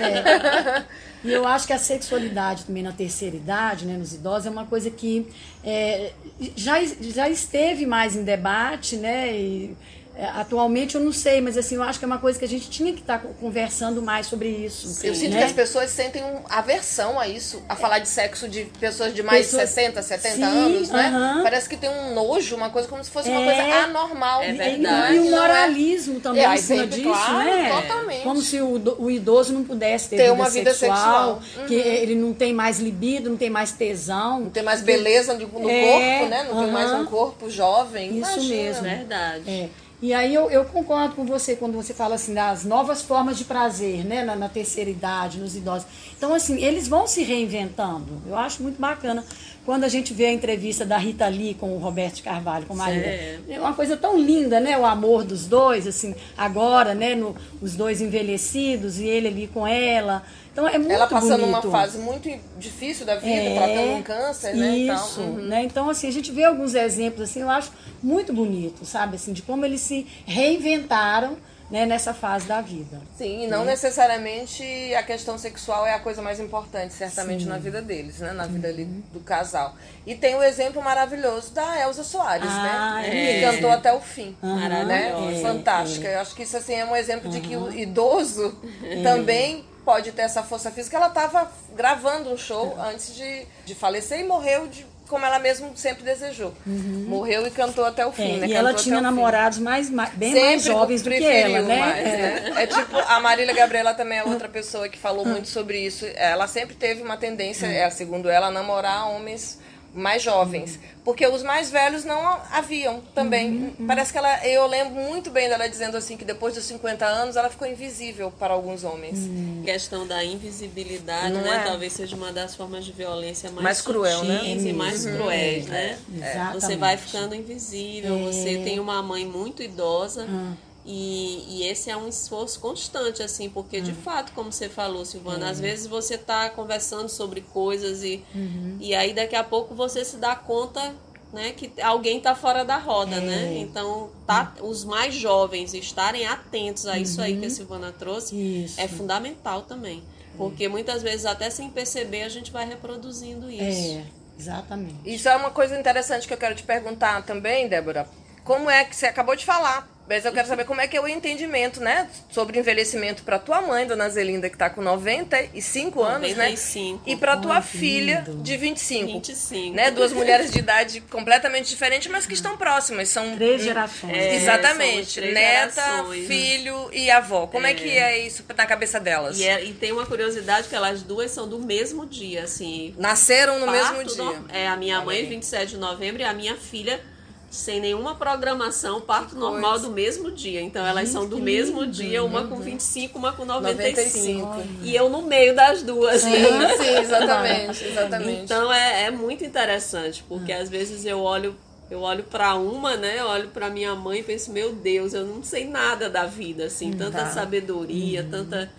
Speaker 3: E eu acho que a sexualidade também na terceira idade, né, nos idosos, é uma coisa que é, já, já esteve mais em debate, né? E, atualmente eu não sei, mas assim, eu acho que é uma coisa que a gente tinha que estar tá conversando mais sobre isso.
Speaker 1: Sim, eu sinto né? que as pessoas sentem um aversão a isso, a falar de sexo de pessoas de mais pessoas... de 60, 70 Sim, anos, né? Uh -huh. Parece que tem um nojo, uma coisa como se fosse é, uma coisa anormal.
Speaker 2: É verdade.
Speaker 3: E, o moralismo é... também é, em cima disso, claro,
Speaker 1: né? Totalmente.
Speaker 3: Como se o, o idoso não pudesse ter, ter vida uma vida sexual, sexual. que uhum. ele não tem mais libido, não tem mais tesão.
Speaker 1: Não tem mais beleza no, no é, corpo, né? Não uh -huh. tem mais um corpo jovem.
Speaker 3: Isso
Speaker 1: Imagina.
Speaker 3: mesmo.
Speaker 2: Verdade.
Speaker 3: É. E aí eu, eu, concordo com você quando você fala assim das novas formas de prazer, né, na, na, terceira idade, nos idosos. Então, assim, eles vão se reinventando. Eu acho muito bacana quando a gente vê a entrevista da Rita Lee com o Roberto Carvalho, com Maria. É uma coisa tão linda, né, o amor dos dois, assim, agora, né, no, os dois envelhecidos e ele ali com ela. Então é muito
Speaker 1: Ela passando
Speaker 3: bonito.
Speaker 1: uma fase muito difícil da vida, é, tratando um câncer, né?
Speaker 3: Isso, uhum. né? Então, assim, a gente vê alguns exemplos, assim, eu acho muito bonito, sabe? Assim, de como eles se reinventaram né, nessa fase da vida.
Speaker 1: Sim, e não né? necessariamente a questão sexual é a coisa mais importante, certamente, Sim. na vida deles, né? Na vida ali uhum. do casal. E tem o exemplo maravilhoso da Elza Soares, né? ah, né? É. Que cantou até o fim. Uhum. Né? É, Fantástica. É. Eu acho que isso assim, é um exemplo uhum. de que o idoso é. também pode ter essa força física. Ela estava gravando um show antes de, de falecer e morreu de como ela mesmo sempre desejou. Uhum. Morreu e cantou até o fim,
Speaker 3: é,
Speaker 1: né?
Speaker 3: E ela tinha namorados mais, mais, bem sempre mais jovens do que ela, né?
Speaker 1: Mais, é. né? É tipo, a Marília Gabriela também é outra pessoa que falou muito sobre isso. Ela sempre teve uma tendência, é, segundo ela, a namorar homens mais jovens, porque os mais velhos não haviam também. Uhum, uhum. Parece que ela, eu lembro muito bem dela dizendo assim que depois dos 50 anos ela ficou invisível para alguns homens.
Speaker 2: Uhum. Questão da invisibilidade, não né? É? Talvez seja uma das formas de violência mais,
Speaker 1: mais cruel, né?
Speaker 2: E mais uhum. cruéis, né?
Speaker 3: É.
Speaker 2: Você vai ficando invisível, é. você tem uma mãe muito idosa. Hum. E, e, esse é um esforço constante, assim, porque de hum. fato, como você falou, Silvana, às vezes você está conversando sobre coisas e, uhum. e aí daqui a pouco você se dá conta né, que alguém está fora da roda, é. né? Então, tá, os mais jovens estarem atentos a isso aí que a uhum. Silvana trouxe
Speaker 3: isso.
Speaker 2: é fundamental também. Porque muitas vezes, até sem perceber, a gente vai reproduzindo isso.
Speaker 3: É, exatamente.
Speaker 1: Isso é uma coisa interessante que eu quero te perguntar também, Débora. Como é que você acabou de falar Mas eu quero saber como é que é o entendimento, né, sobre envelhecimento para tua mãe, dona Zelinda, que tá com 95 anos, 95. né? E para tua Ai, filha lindo. de 25.
Speaker 2: 25.
Speaker 1: Né? Duas mulheres de idade completamente diferentes, mas que estão próximas. São
Speaker 3: três gerações.
Speaker 1: É, Exatamente. Neta, gerações, filho e avó. Como é. é. que é isso na cabeça delas?
Speaker 2: E, é, e, tem uma curiosidade que elas duas são do mesmo dia, assim.
Speaker 1: Nasceram no mesmo dia. No,
Speaker 2: é, a minha mãe, 27 de novembro, e a minha filha sem nenhuma programação, parto normal do mesmo dia. Então elas são do mesmo dia, uma com 25, uma com 95. 95. E eu no meio das duas.
Speaker 1: Sim, sim, exatamente, exatamente.
Speaker 2: Então é, é muito interessante, porque às vezes eu olho eu olho para uma, né? Eu olho para minha mãe e penso, meu Deus, eu não sei nada da vida, assim, tanta tá. sabedoria, uhum. tanta,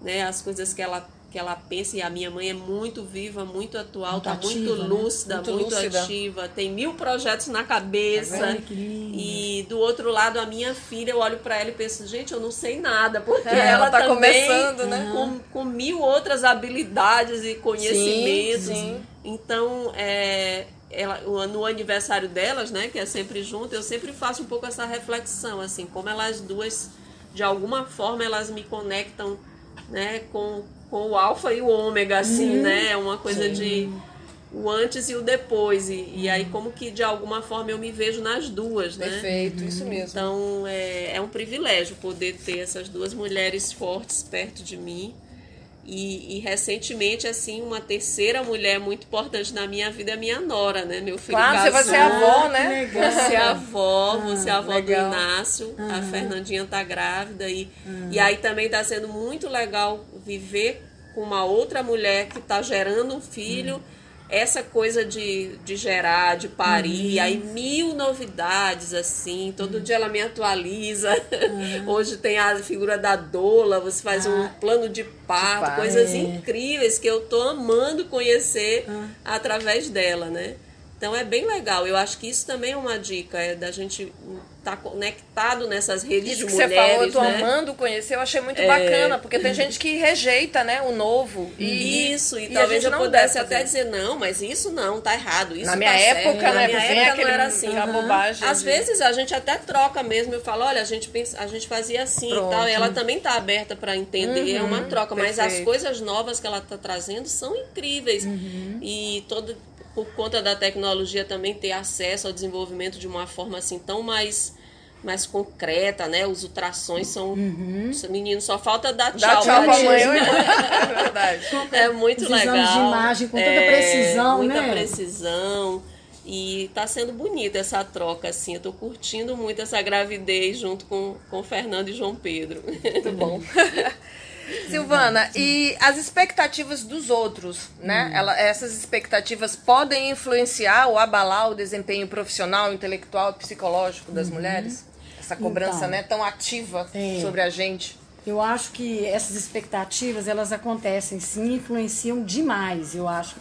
Speaker 2: né, as coisas que ela que ela pensa, e a minha mãe é muito viva, muito atual, muito tá ativa, muito né? lúcida, muito, muito ativa, tem mil projetos na cabeça. Tá e do outro lado, a minha filha, eu olho para ela e penso, gente, eu não sei nada, porque é, ela, tá também, começando, né? Com, com, mil outras habilidades e conhecimentos. Sim, sim. Então, é, ela, no aniversário delas, né, que é sempre junto, eu sempre faço um pouco essa reflexão, assim, como elas duas, de alguma forma, elas me conectam, né, com com o alfa e o ômega, assim, uhum. né? É uma coisa Sim. de o antes e o depois. E, e, aí, como que de alguma forma eu me vejo nas duas,
Speaker 1: né? Perfeito, isso mesmo.
Speaker 2: Então é, é um privilégio poder ter essas duas mulheres fortes perto de mim. E, e, recentemente, assim, uma terceira mulher muito importante na minha vida é a minha nora, né? Meu filho
Speaker 1: claro,
Speaker 2: casou.
Speaker 1: você vai ser avó, né?
Speaker 2: Você é avó, você é avó legal. do Inácio, uhum. a Fernandinha tá grávida. E, uhum. e aí também tá sendo muito legal viver com uma outra mulher que tá gerando um filho. Uhum essa coisa de, de gerar, de parir, uhum. aí mil novidades, assim, todo uhum. dia ela me atualiza. Uhum. Hoje tem a figura da doula, você faz ah. um plano de parto, de coisas é. incríveis que eu tô amando conhecer ah. através dela, né? Então é bem legal. Eu acho que isso também é uma dica, é da gente tá conectado nessas redes Isso de mulheres,
Speaker 1: que você falou, eu tô né? amando conhecer, eu achei muito é... bacana, porque tem gente que rejeita, né, o novo.
Speaker 2: E, isso, e, e talvez eu pudesse até dizer, não, mas isso não, tá errado, isso
Speaker 1: Na minha
Speaker 2: tá
Speaker 1: época,
Speaker 2: certo.
Speaker 1: né,
Speaker 2: Na minha época não era assim.
Speaker 1: Uhum. bobagem.
Speaker 2: Às de... vezes a gente até troca mesmo, eu falo, olha, a gente, pensa, a gente fazia assim Pronto. e tal, e ela também tá aberta para entender, uhum, é uma troca, perfeito. mas as coisas novas que ela tá trazendo são incríveis. Uhum. E todo por conta da tecnologia também ter acesso ao desenvolvimento de uma forma assim tão mais mais concreta, né? Os ultrassons são. Uhum. Os meninos só falta dar tchau. Dá
Speaker 1: tchau pra mãe, é verdade.
Speaker 2: É muito
Speaker 3: Os
Speaker 2: legal.
Speaker 3: de imagem com tanta é, precisão,
Speaker 2: muita
Speaker 3: né?
Speaker 2: Muita precisão. E tá sendo bonita essa troca, assim. Eu tô curtindo muito essa gravidez junto com, com o Fernando e João Pedro.
Speaker 1: Muito bom. Silvana, e as expectativas dos outros, né? Hum. Ela, essas expectativas podem influenciar ou abalar o desempenho profissional, intelectual, psicológico das uhum. mulheres? Essa cobrança, então, né, tão ativa é, sobre a gente.
Speaker 3: Eu acho que essas expectativas, elas acontecem sim, influenciam demais, eu acho.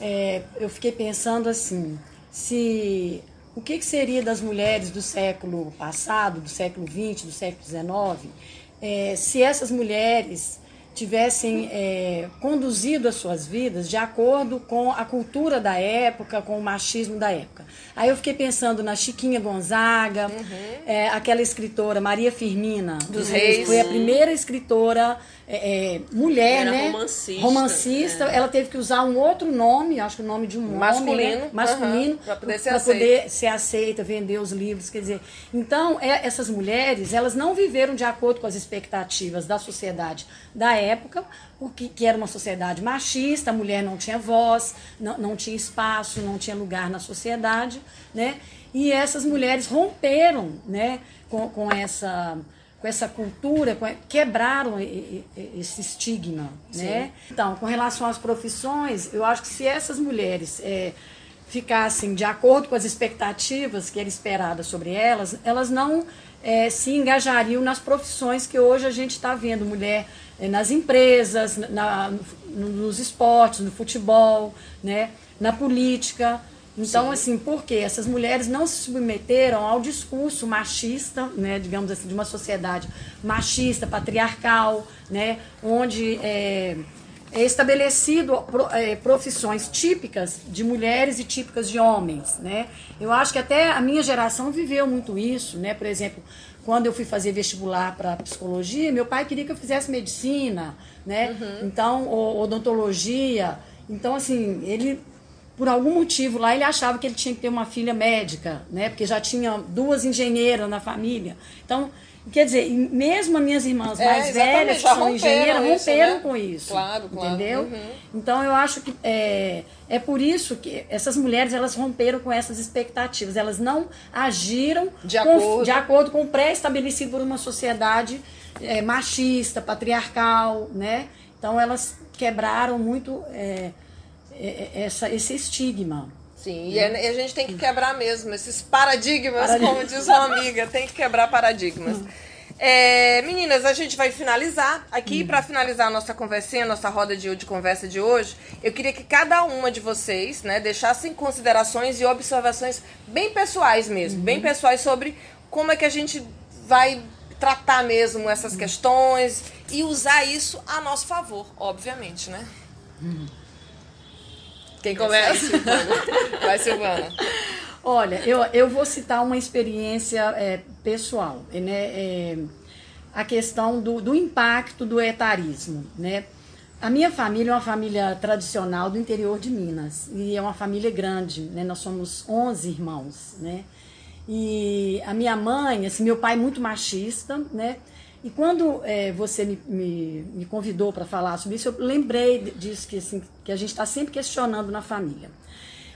Speaker 3: É, eu fiquei pensando assim, se o que, que seria das mulheres do século passado, do século XX, do século XIX, é, se essas mulheres tivessem é, conduzido as suas vidas de acordo com a cultura da época, com o machismo da época. Aí eu fiquei pensando na Chiquinha Gonzaga, uhum. é, aquela escritora Maria Firmina
Speaker 1: dos Reis,
Speaker 3: foi a primeira escritora é, é, mulher,
Speaker 2: Era
Speaker 3: né?
Speaker 2: Romancista.
Speaker 3: romancista é. Ela teve que usar um outro nome, acho que o nome de um
Speaker 1: masculino,
Speaker 3: homem, né? masculino,
Speaker 1: para poder, ser,
Speaker 3: poder ser aceita, vender os livros, quer dizer. Então, é, essas mulheres, elas não viveram de acordo com as expectativas da sociedade da época, porque que era uma sociedade machista, a mulher não tinha voz, não, não tinha espaço, não tinha lugar na sociedade, né? E essas mulheres romperam, né, com, com essa com essa cultura, quebraram esse estigma, né? Então, com relação às profissões, eu acho que se essas mulheres é, ficassem de acordo com as expectativas que era esperada sobre elas, elas não é, se engajariam nas profissões que hoje a gente está vendo, mulher é, nas empresas, na, nos esportes, no futebol, né? na política, então, Sim. assim, porque essas mulheres não se submeteram ao discurso machista, né, digamos assim, de uma sociedade machista, patriarcal, né, onde é, é estabelecido é, profissões típicas de mulheres e típicas de homens, né? Eu acho que até a minha geração viveu muito isso, né? Por exemplo, quando eu fui fazer vestibular para psicologia, meu pai queria que eu fizesse medicina, né? Uhum. Então, odontologia. Então, assim, ele por algum motivo lá ele achava que ele tinha que ter uma filha médica, né? Porque já tinha duas engenheiras na família. Então, quer dizer, mesmo as minhas irmãs é, mais velhas, que são engenheiras, romperam né? com isso.
Speaker 1: Claro, claro.
Speaker 3: Entendeu? Uhum. Então eu acho que é, é por isso que essas mulheres elas romperam com essas expectativas. Elas não agiram
Speaker 1: de acordo
Speaker 3: com, de acordo com o pré-estabelecido por uma sociedade é, machista, patriarcal, né? Então elas quebraram muito. É, essa, esse estigma.
Speaker 1: Sim, né? e a gente tem que quebrar mesmo esses paradigmas, Paradigma. como diz uma amiga, tem que quebrar paradigmas. Hum. É, meninas, a gente vai finalizar aqui. Hum. Para finalizar a nossa conversinha, nossa roda de, de conversa de hoje, eu queria que cada uma de vocês né, deixassem considerações e observações bem pessoais mesmo, uhum. bem pessoais sobre como é que a gente vai tratar mesmo essas uhum. questões e usar isso a nosso favor, obviamente, né? Uhum. Quem começa? Silvana. Vai, Silvana.
Speaker 3: Olha, eu, eu vou citar uma experiência é, pessoal, né? É, a questão do, do impacto do etarismo, né? A minha família é uma família tradicional do interior de Minas e é uma família grande, né? Nós somos 11 irmãos, né? E a minha mãe, assim, meu pai é muito machista, né? E quando é, você me, me, me convidou para falar sobre isso, eu lembrei disso que, assim, que a gente está sempre questionando na família.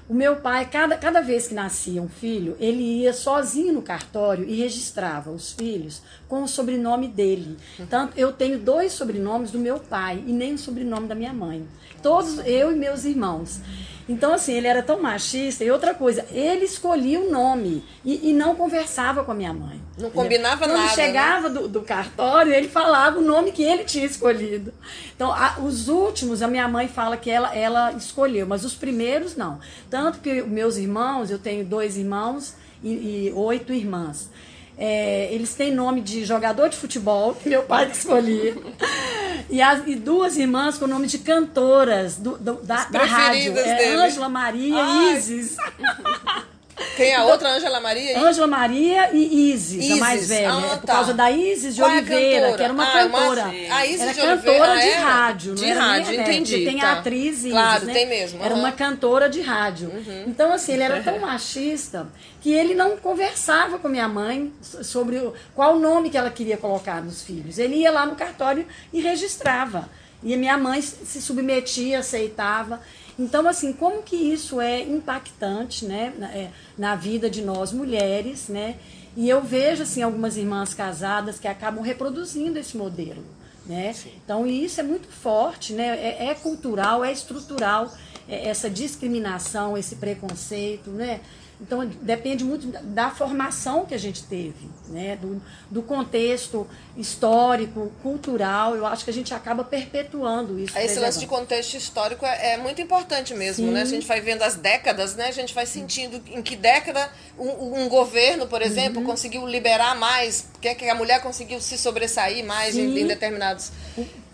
Speaker 3: O meu pai, cada, cada vez que nascia um filho, ele ia sozinho no cartório e registrava os filhos com o sobrenome dele. Tanto eu tenho dois sobrenomes do meu pai e nem o sobrenome da minha mãe. Todos eu e meus irmãos. Então, assim, ele era tão machista. E outra coisa, ele escolhia o nome e, e não conversava com a minha mãe.
Speaker 1: Não combinava
Speaker 3: Quando
Speaker 1: nada.
Speaker 3: Quando chegava
Speaker 1: né?
Speaker 3: do, do, cartório, ele falava o nome que ele tinha escolhido. Então, a, os últimos, a minha mãe fala que ela, ela escolheu, mas os primeiros não. Tanto que meus irmãos, eu tenho dois irmãos e, e oito irmãs. É, eles têm nome de jogador de futebol, que meu pai escolhia. E, as, e duas irmãs com nome de cantoras do, do, da, da rádio. É Ângela Maria e Isis.
Speaker 1: Quem é a outra, Ângela Maria?
Speaker 3: Ângela Maria e Isis, Isis, a mais velha. Ah, é por tá. causa da Isis de Qual é Oliveira, é que era uma ah, cantora. Uma... A Isis era de cantora ah, de rádio.
Speaker 1: De rádio, entendi.
Speaker 3: Tem
Speaker 1: tá.
Speaker 3: a atriz Isis,
Speaker 1: Claro,
Speaker 3: né?
Speaker 1: tem mesmo. Uhum.
Speaker 3: Era uma cantora de rádio. Uhum. Então, assim, ele era tão machista que ele não conversava com minha mãe sobre qual nome que ela queria colocar nos filhos. Ele ia lá no cartório e registrava. E a minha mãe se submetia, aceitava. Então, assim, como que isso é impactante, né, na, é, na vida de nós mulheres, né? E eu vejo, assim, algumas irmãs casadas que acabam reproduzindo esse modelo, né? Então, isso é muito forte, né? É, é cultural, é estrutural, é, essa discriminação, esse preconceito, né? Então, depende muito da formação que a gente teve, né? do, do contexto histórico, cultural. Eu acho que a gente acaba perpetuando isso.
Speaker 1: Esse lance de contexto histórico é, é muito importante mesmo, Sim. né? A gente vai vendo as décadas, né? A gente vai sentindo em que década um, um governo, por exemplo, uhum. conseguiu liberar mais, que, que a mulher conseguiu se sobressair mais em, em, determinados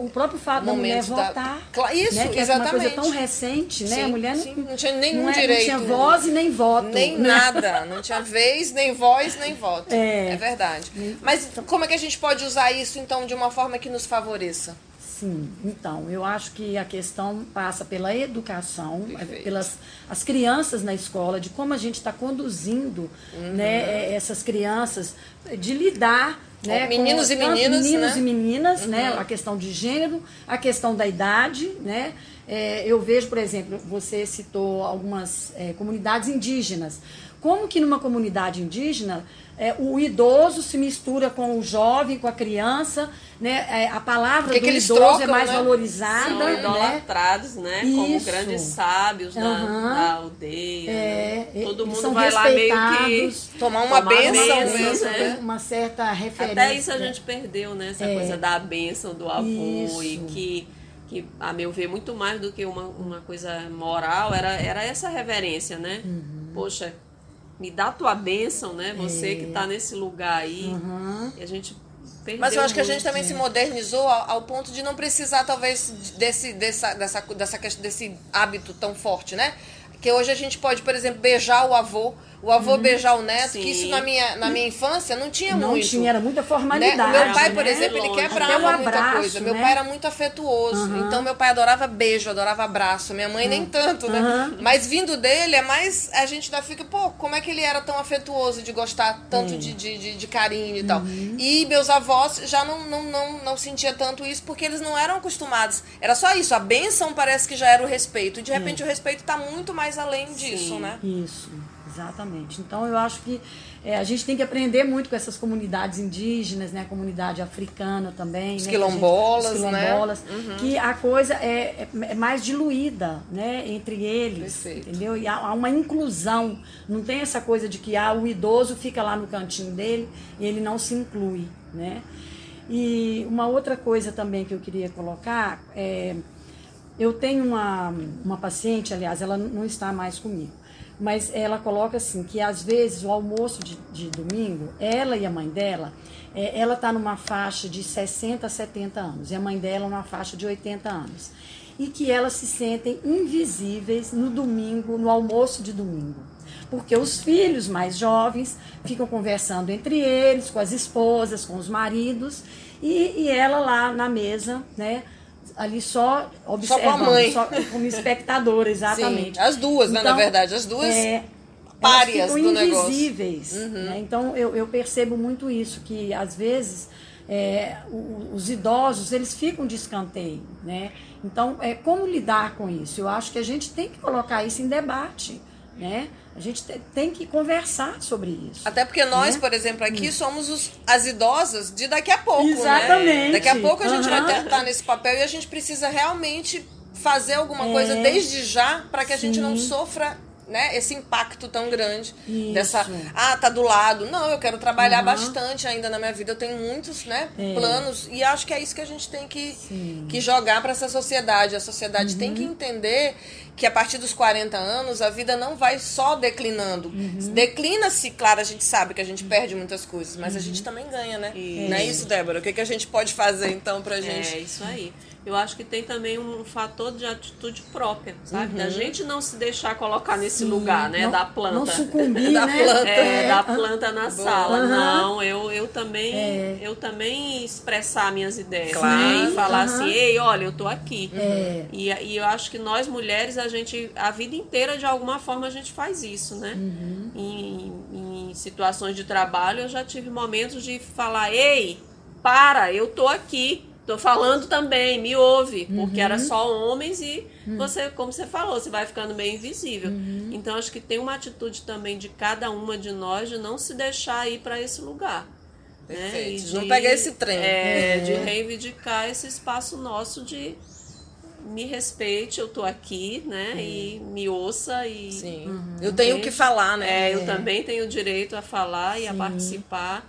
Speaker 3: o, próprio fato da mulher votar.
Speaker 1: Da... Isso,
Speaker 3: né? que
Speaker 1: exatamente.
Speaker 3: É uma coisa tão recente, né?
Speaker 1: Sim,
Speaker 3: a mulher
Speaker 1: sim, não, não tinha nenhum não é,
Speaker 3: direito. Não tinha voz e nem voto.
Speaker 1: Nem né? nada. Não tinha vez, nem voz, nem voto. É, é verdade. Mas como é que a gente pode usar isso, então, de uma forma que nos favoreça?
Speaker 3: Sim, então, eu acho que a questão passa pela educação, Perfeito. pelas as crianças na escola, de como a gente está conduzindo uhum. né, essas crianças, de lidar né,
Speaker 1: meninos com, e meninas,
Speaker 3: meninos
Speaker 1: né?
Speaker 3: e meninas, né, uhum. né, a questão de gênero, a questão da idade, né, é, eu vejo, por exemplo, você citou algumas é, comunidades indígenas. Como que numa comunidade indígena é, o idoso se mistura com o jovem, com a criança, né? É, a palavra
Speaker 1: que
Speaker 3: do idoso
Speaker 1: trocam,
Speaker 3: é mais
Speaker 1: né?
Speaker 3: valorizada.
Speaker 2: São
Speaker 3: né?
Speaker 2: idolatrados, né? né? Como grandes sábios uhum. da, da, aldeia. É,
Speaker 3: né?
Speaker 2: Todo mundo vai lá meio que
Speaker 1: tomar uma benção
Speaker 3: mesmo, né? Uma certa referência.
Speaker 2: Até isso a gente perdeu, né? Essa é. coisa da benção do avô isso. e que que a meu ver muito mais do que uma, uma coisa moral era, era essa reverência, né? Uhum. Poxa, me dá tua bênção, né? Você é. que está nesse lugar aí. Uhum. E a gente perdeu
Speaker 1: Mas eu acho
Speaker 2: muito,
Speaker 1: que a gente também se modernizou ao, ao, ponto de não precisar, talvez, desse, dessa, dessa, dessa, desse hábito tão forte, né? Que hoje a gente pode, por exemplo, beijar o avô o avô uhum. beijar o neto, Sim. que isso na minha, na minha infância não tinha
Speaker 3: não
Speaker 1: muito.
Speaker 3: Não tinha, era muita formalidade.
Speaker 1: Né? Meu pai, por né? exemplo, ele quebrava abraço, muita coisa. Meu né? pai era muito afetuoso, uhum. então meu pai adorava beijo, adorava abraço. Minha mãe nem tanto, né? Mas vindo dele, é mais. A gente ainda fica, pô, como é que ele era tão afetuoso de gostar tanto de, de, de, de, carinho e tal. Uhum. E meus avós já não, não, não, não sentia tanto isso porque eles não eram acostumados. Era só isso, a benção parece que já era o respeito. E de repente o respeito está muito mais além disso, Sim. né?
Speaker 3: Isso. Exatamente. Então eu acho que é, a gente tem que aprender muito com essas comunidades indígenas, né? A comunidade africana também.
Speaker 1: Os
Speaker 3: né?
Speaker 1: quilombolas,
Speaker 3: gente, os quilombolas né? Uhum. Que a coisa é, é, é, mais diluída, né? Entre eles, Perfeito. entendeu? E há, há, uma inclusão. Não tem essa coisa de que ah, o idoso fica lá no cantinho dele e ele não se inclui, né? E uma outra coisa também que eu queria colocar é... Eu tenho uma, uma paciente, aliás, ela não está mais comigo mas ela coloca assim que às vezes o almoço de, de domingo, ela e a mãe dela, é, ela está numa faixa de 60 a 70 anos e a mãe dela numa faixa de 80 anos. E que elas se sentem invisíveis no domingo, no almoço de domingo. Porque os filhos mais jovens ficam conversando entre eles, com as esposas, com os maridos, e, e ela lá na mesa, né? Ali só observando, só, com a mãe. só como espectadora, exatamente.
Speaker 1: Sim, as duas, então, né, na então, verdade, as duas é, párias do
Speaker 3: invisíveis, negócio. Uhum. Né? Então eu, eu percebo muito isso, que às vezes é, os idosos eles ficam de escanteio, né? Então é como lidar com isso? Eu acho que a gente tem que colocar isso em debate, né? A gente tem que conversar sobre isso.
Speaker 1: Até porque nós, né? por exemplo, aqui hum. somos os, as idosas de daqui a pouco, né?
Speaker 3: Exatamente.
Speaker 1: Né? Daqui a pouco a gente uhum. vai estar nesse papel e a gente precisa realmente fazer alguma é. coisa desde já para que a Sim. gente não sofra né, esse impacto tão grande Isso. dessa ah tá do lado não eu quero trabalhar uhum. bastante ainda na minha vida eu tenho muitos né é. planos e acho que é isso que a gente tem que, que jogar para essa sociedade a sociedade uhum. tem que uhum. entender que a partir dos 40 anos a vida não vai só declinando. Uhum. Declina-se, claro, a gente sabe que a gente perde muitas coisas, mas uhum. a gente também ganha, né? Isso. Não é isso, Débora? O que, que a gente pode fazer então pra gente?
Speaker 2: É isso aí eu acho que tem também um fator de atitude própria, sabe? Uhum. Da gente não se deixar colocar nesse Sim, lugar, né?
Speaker 3: Não,
Speaker 2: da planta.
Speaker 3: Não sucumbir,
Speaker 1: da
Speaker 3: né?
Speaker 1: planta.
Speaker 2: É, da planta na sala. Uhum. Não, eu, eu também é. eu também expressar minhas ideias, claro. né? E falar uhum. assim, ei, olha, eu tô aqui. É. E, e eu acho que nós mulheres, a gente, a vida inteira, de alguma forma, a gente faz isso, né? Uhum. Em, em situações de trabalho, eu já tive momentos de falar, ei, para, eu tô aqui Tô falando também, me ouve, porque uhum. era só homens e uhum. você, como você falou, você vai ficando meio invisível. Uhum. Então acho que tem uma atitude também de cada uma de nós de não se deixar ir para esse lugar.
Speaker 1: Né? E de, não pegar esse trem.
Speaker 2: É, de é. reivindicar esse espaço nosso de me respeite, eu tô aqui, né? E me ouça e.
Speaker 1: Sim. Uhum. Eu tenho o que falar, né?
Speaker 2: É, eu é. também tenho o direito a falar e Sim. a participar.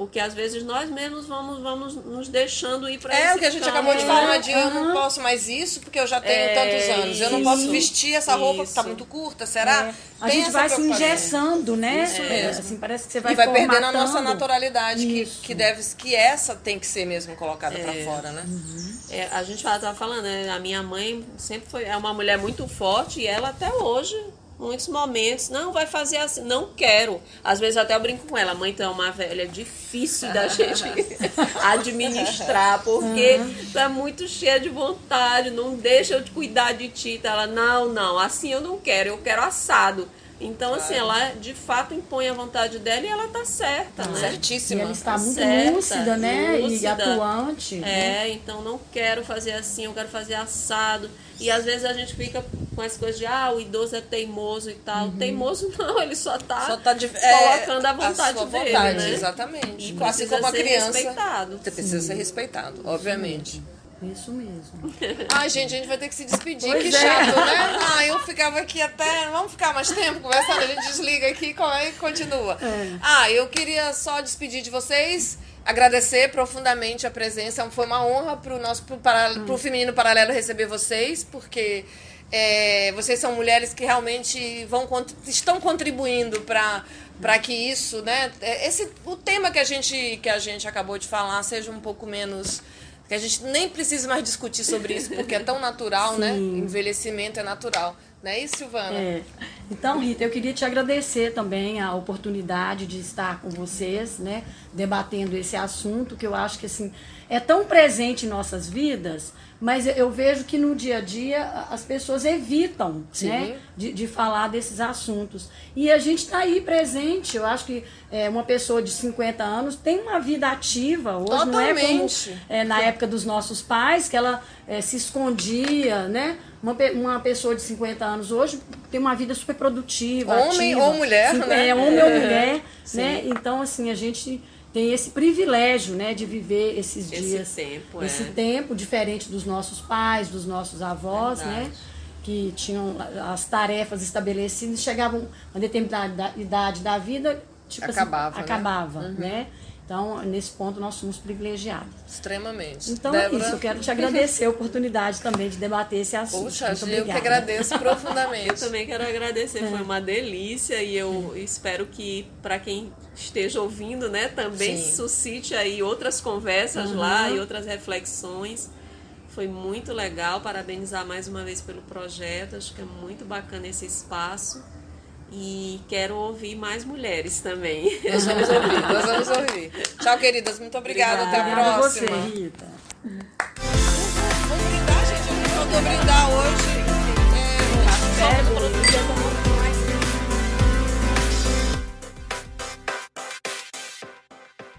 Speaker 2: Porque às vezes nós mesmos vamos, vamos nos deixando ir para
Speaker 1: É o que a gente campo. acabou de falar, de eu não posso mais isso porque eu já tenho é, tantos anos. Eu não posso vestir essa roupa isso. que está muito curta, será?
Speaker 3: É. A gente vai se engessando, né? Isso mesmo. Assim, parece que você vai
Speaker 1: E vai perdendo a nossa naturalidade, que, que, deve, que essa tem que ser mesmo colocada é. para fora, né?
Speaker 2: Uhum. É, a gente estava falando, né? A minha mãe sempre foi é uma mulher muito forte e ela até hoje muitos momentos, não, vai fazer assim, não quero. Às vezes até eu brinco com ela, mãe, então é uma velha difícil da gente administrar, porque tu é muito cheia de vontade, não deixa eu te cuidar de ti. Ela, não, não, assim eu não quero, eu quero assado. Então, assim, claro. assim, ela de fato impõe a vontade dela e ela tá certa, né?
Speaker 1: Certíssima.
Speaker 3: E ela está muito certa, lúcida, né? Lúcida. E atuante.
Speaker 2: É, né? então não quero fazer assim, eu quero fazer assado. E às vezes a gente fica com as coisas de, ah, o idoso é teimoso e tal. Uhum. Teimoso não, ele só tá, só tá de, colocando é, a vontade a dele, vontade, né?
Speaker 1: Exatamente. E assim como a criança.
Speaker 2: Respeitado.
Speaker 1: Precisa Sim. ser respeitado, obviamente.
Speaker 3: Isso mesmo.
Speaker 1: Ai, gente, a gente vai ter que se despedir. Pois que é. chato, né? Ah, eu ficava aqui até. Vamos ficar mais tempo conversando? A gente desliga aqui e continua. É. Ah, eu queria só despedir de vocês agradecer profundamente a presença. Foi uma honra para o nosso pro, para, pro Feminino Paralelo receber vocês, porque é, vocês são mulheres que realmente vão estão contribuindo para para que isso, né, é, esse o tema que a gente que a gente acabou de falar seja um pouco menos que a gente nem precisa mais discutir sobre isso porque é tão natural, né? Envelhecimento é natural.
Speaker 4: Não é isso, Silvana?
Speaker 3: É. Então, Rita, eu queria te agradecer também a oportunidade de estar com vocês, né, debatendo esse assunto que eu acho que assim é tão presente em nossas vidas, mas eu vejo que no dia a dia as pessoas evitam, né, de, de falar desses assuntos. E a gente está aí presente. Eu acho que é, uma pessoa de 50 anos tem uma vida ativa hoje, Totalmente. não é como é, na época dos nossos pais que ela é, se escondia, né? Uma, uma pessoa de 50 anos hoje tem uma vida super produtiva.
Speaker 4: Homem
Speaker 3: ativa,
Speaker 4: ou mulher,
Speaker 3: né? É, homem ou mulher, né? Então, assim, a gente tem esse privilégio, né, de viver esses
Speaker 2: esse
Speaker 3: dias,
Speaker 2: tempo,
Speaker 3: esse
Speaker 2: é.
Speaker 3: tempo diferente dos nossos pais, dos nossos avós, né, Verdade. né, que tinham as tarefas estabelecidas, chegavam a determinada idade da vida, tipo
Speaker 4: acabava,
Speaker 3: assim, acabava, né? né? Então, nesse ponto, nós somos privilegiados.
Speaker 4: Extremamente.
Speaker 3: Então, Débora... é isso. Eu quero te agradecer a oportunidade também de debater esse assunto.
Speaker 4: Puxa, Muito eu que agradeço profundamente.
Speaker 2: Eu também quero agradecer. É. Foi uma delícia e eu é. espero que, para quem esteja ouvindo, né, também Sim. suscite aí outras conversas uhum. lá e outras reflexões. Foi muito legal. Parabenizar mais uma vez pelo projeto. Acho que é muito bacana esse espaço. E quero ouvir mais mulheres também.
Speaker 4: Nós vamos ouvir, nós vamos ouvir. Tchau, queridas. Muito obrigada. Obrigada. Até a próxima.
Speaker 3: Você, Rita.
Speaker 4: Vamos brindar, gente. A gente mandou brindar hoje.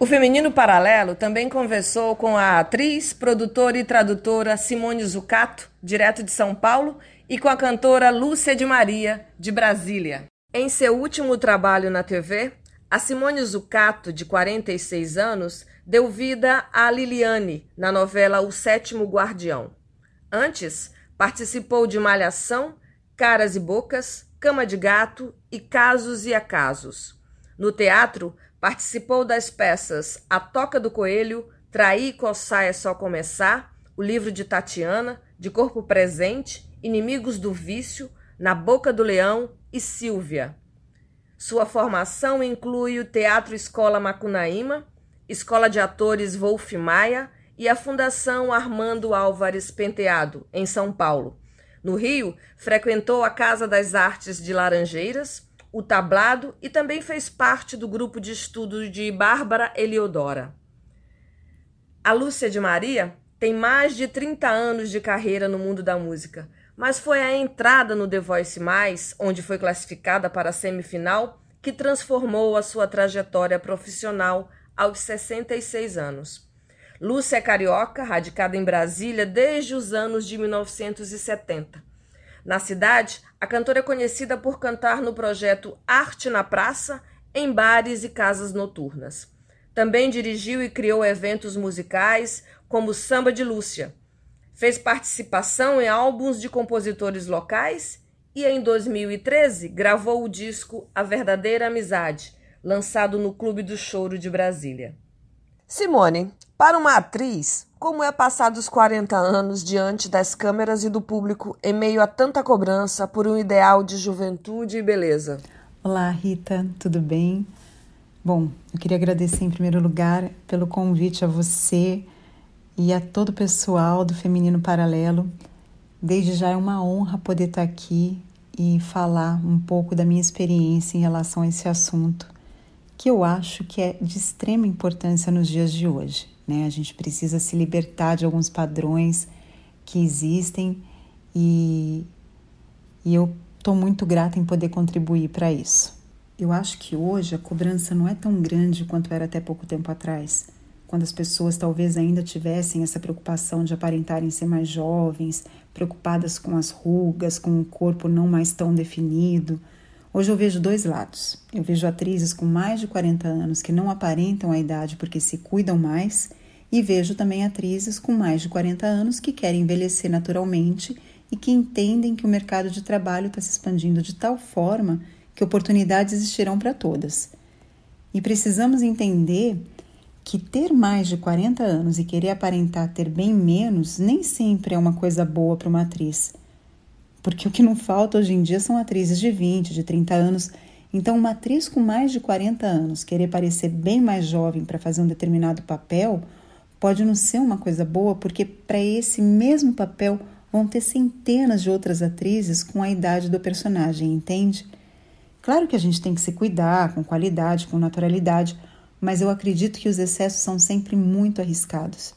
Speaker 1: O Feminino Paralelo também conversou com a atriz, produtora e tradutora Simone Zucato, direto de São Paulo, e com a cantora Lúcia de Maria, de Brasília. Em seu último trabalho na TV, a Simone Zucato, de 46 anos, deu vida a Liliane na novela O Sétimo Guardião. Antes, participou de Malhação, Caras e Bocas, Cama de Gato e Casos e Acasos. No teatro, participou das peças A Toca do Coelho, Trair e Coçar é Só Começar, O Livro de Tatiana, De Corpo Presente, Inimigos do Vício, Na Boca do Leão e Silvia. Sua formação inclui o Teatro Escola Macunaíma, Escola de Atores Wolf Maia e a Fundação Armando Álvares Penteado, em São Paulo. No Rio, frequentou a Casa das Artes de Laranjeiras, o Tablado e também fez parte do grupo de estudo de Bárbara Eliodora. A Lúcia de Maria tem mais de 30 anos de carreira no mundo da música mas foi a entrada no The Voice Mais, onde foi classificada para a semifinal, que transformou a sua trajetória profissional aos 66 anos. Lúcia é carioca, radicada em Brasília desde os anos de 1970. Na cidade, a cantora é conhecida por cantar no projeto Arte na Praça, em bares e casas noturnas. Também dirigiu e criou eventos musicais como Samba de Lúcia, Fez participação em álbuns de compositores locais e em 2013 gravou o disco A Verdadeira Amizade, lançado no Clube do Choro de Brasília. Simone, para uma atriz, como é passar dos 40 anos diante das câmeras e do público em meio a tanta cobrança por um ideal de juventude e beleza?
Speaker 5: Olá, Rita, tudo bem? Bom, eu queria agradecer em primeiro lugar pelo convite a você e a todo o pessoal do Feminino Paralelo. Desde já é uma honra poder estar aqui e falar um pouco da minha experiência em relação a esse assunto, que eu acho que é de extrema importância nos dias de hoje. Né? A gente precisa se libertar de alguns padrões que existem e, e eu estou muito grata em poder contribuir para isso. Eu acho que hoje a cobrança não é tão grande quanto era até pouco tempo atrás quando as pessoas talvez ainda tivessem essa preocupação de aparentarem ser mais jovens, preocupadas com as rugas, com o corpo não mais tão definido. Hoje eu vejo dois lados. Eu vejo atrizes com mais de 40 anos que não aparentam a idade porque se cuidam mais, e vejo também atrizes com mais de 40 anos que querem envelhecer naturalmente e que entendem que o mercado de trabalho está se expandindo de tal forma que oportunidades existirão para todas. E precisamos entender que ter mais de 40 anos e querer aparentar ter bem menos nem sempre é uma coisa boa para uma atriz. Porque o que não falta hoje em dia são atrizes de 20, de 30 anos. Então, uma atriz com mais de 40 anos querer parecer bem mais jovem para fazer um determinado papel pode não ser uma coisa boa, porque para esse mesmo papel vão ter centenas de outras atrizes com a idade do personagem, entende? Claro que a gente tem que se cuidar com qualidade, com naturalidade, mas eu acredito que os excessos são sempre muito arriscados.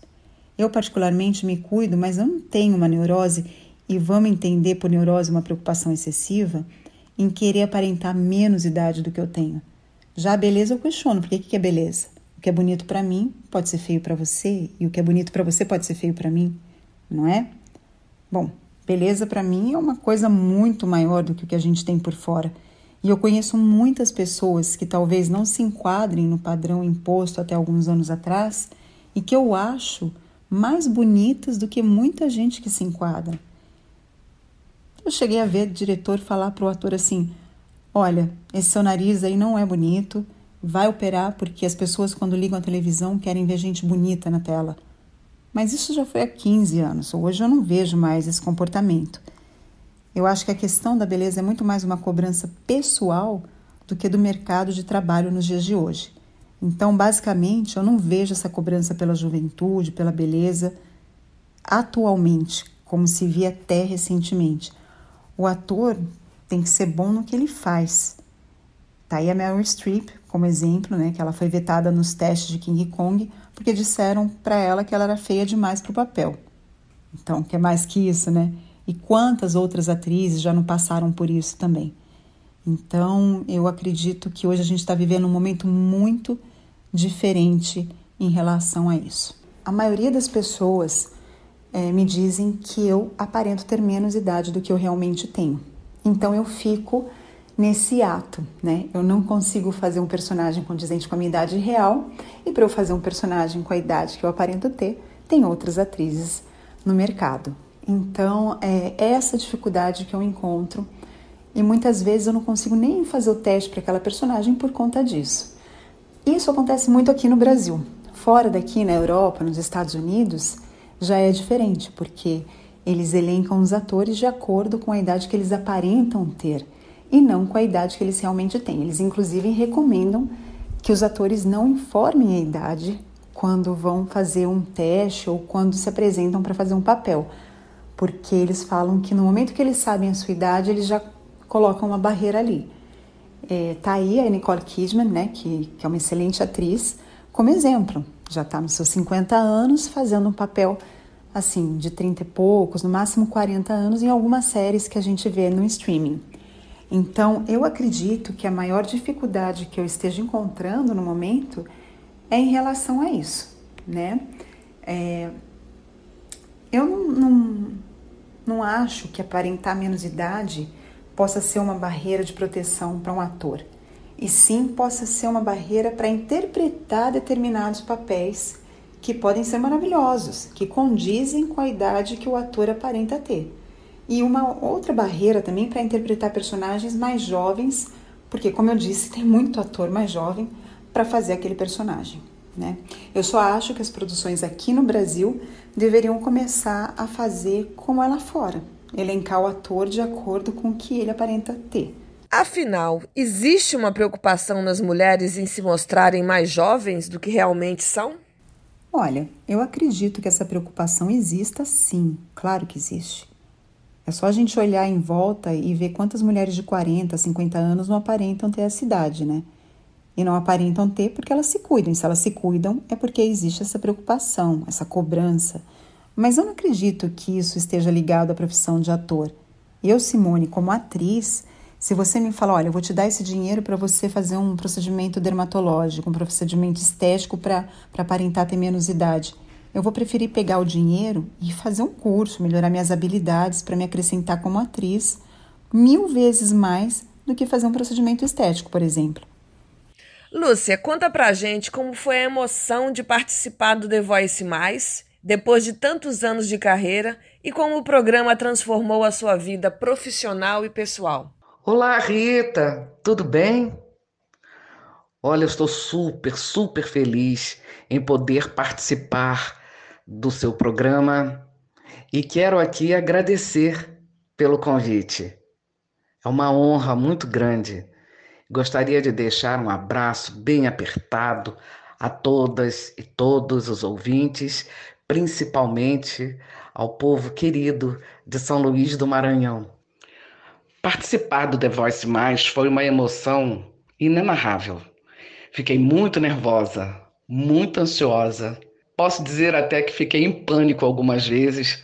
Speaker 5: Eu, particularmente, me cuido, mas eu não tenho uma neurose, e vamos entender por neurose uma preocupação excessiva, em querer aparentar menos idade do que eu tenho. Já a beleza eu questiono, por que, que é beleza? O que é bonito para mim pode ser feio para você, e o que é bonito para você pode ser feio para mim, não é? Bom, beleza para mim é uma coisa muito maior do que o que a gente tem por fora. E eu conheço muitas pessoas que talvez não se enquadrem no padrão imposto até alguns anos atrás e que eu acho mais bonitas do que muita gente que se enquadra. Eu cheguei a ver o diretor falar para o ator assim: Olha, esse seu nariz aí não é bonito, vai operar porque as pessoas, quando ligam a televisão, querem ver gente bonita na tela. Mas isso já foi há 15 anos, hoje eu não vejo mais esse comportamento. Eu acho que a questão da beleza é muito mais uma cobrança pessoal do que do mercado de trabalho nos dias de hoje. Então, basicamente, eu não vejo essa cobrança pela juventude, pela beleza, atualmente, como se via até recentemente. O ator tem que ser bom no que ele faz. Tá aí a Meryl Streep como exemplo, né, que ela foi vetada nos testes de King Kong porque disseram para ela que ela era feia demais para o papel. Então, que é mais que isso, né? E quantas outras atrizes já não passaram por isso também. Então, eu acredito que hoje a gente está vivendo um momento muito diferente em relação a isso. A maioria das pessoas é, me dizem que eu aparento ter menos idade do que eu realmente tenho. Então, eu fico nesse ato, né? Eu não consigo fazer um personagem condizente com a minha idade real, e para eu fazer um personagem com a idade que eu aparento ter, tem outras atrizes no mercado. Então, é essa dificuldade que eu encontro e muitas vezes eu não consigo nem fazer o teste para aquela personagem por conta disso. Isso acontece muito aqui no Brasil. Fora daqui, na Europa, nos Estados Unidos, já é diferente, porque eles elencam os atores de acordo com a idade que eles aparentam ter e não com a idade que eles realmente têm. Eles, inclusive, recomendam que os atores não informem a idade quando vão fazer um teste ou quando se apresentam para fazer um papel, porque eles falam que no momento que eles sabem a sua idade, eles já colocam uma barreira ali. É, tá aí a Nicole Kidman, né, que, que é uma excelente atriz, como exemplo. Já está nos seus 50 anos fazendo um papel assim, de 30 e poucos, no máximo 40 anos, em algumas séries que a gente vê no streaming. Então, eu acredito que a maior dificuldade que eu esteja encontrando no momento é em relação a isso, né? É, eu não, não, não acho que aparentar menos idade possa ser uma barreira de proteção para um ator, e sim possa ser uma barreira para interpretar determinados papéis que podem ser maravilhosos, que condizem com a idade que o ator aparenta ter. E uma outra barreira também para interpretar personagens mais jovens, porque, como eu disse, tem muito ator mais jovem para fazer aquele personagem. Né? Eu só acho que as produções aqui no Brasil deveriam começar a fazer como é lá fora, elencar o ator de acordo com o que ele aparenta ter.
Speaker 1: Afinal, existe uma preocupação nas mulheres em se mostrarem mais jovens do que realmente são?
Speaker 5: Olha, eu acredito que essa preocupação exista sim, claro que existe. É só a gente olhar em volta e ver quantas mulheres de 40, 50 anos não aparentam ter essa idade, né? E não aparentam ter porque elas se cuidam. E se elas se cuidam, é porque existe essa preocupação, essa cobrança. Mas eu não acredito que isso esteja ligado à profissão de ator. Eu, Simone, como atriz, se você me falar, olha, eu vou te dar esse dinheiro para você fazer um procedimento dermatológico, um procedimento estético para aparentar ter menos idade, eu vou preferir pegar o dinheiro e fazer um curso, melhorar minhas habilidades para me acrescentar como atriz mil vezes mais do que fazer um procedimento estético, por exemplo.
Speaker 1: Lúcia, conta pra gente como foi a emoção de participar do The Voice Mais, depois de tantos anos de carreira, e como o programa transformou a sua vida profissional e pessoal.
Speaker 6: Olá, Rita, tudo bem? Olha, eu estou super, super feliz em poder participar do seu programa e quero aqui agradecer pelo convite. É uma honra muito grande Gostaria de deixar um abraço bem apertado a todas e todos os ouvintes, principalmente ao povo querido de São Luís do Maranhão. Participar do The Voice Mais foi uma emoção inenarrável. Fiquei muito nervosa, muito ansiosa. Posso dizer até que fiquei em pânico algumas vezes,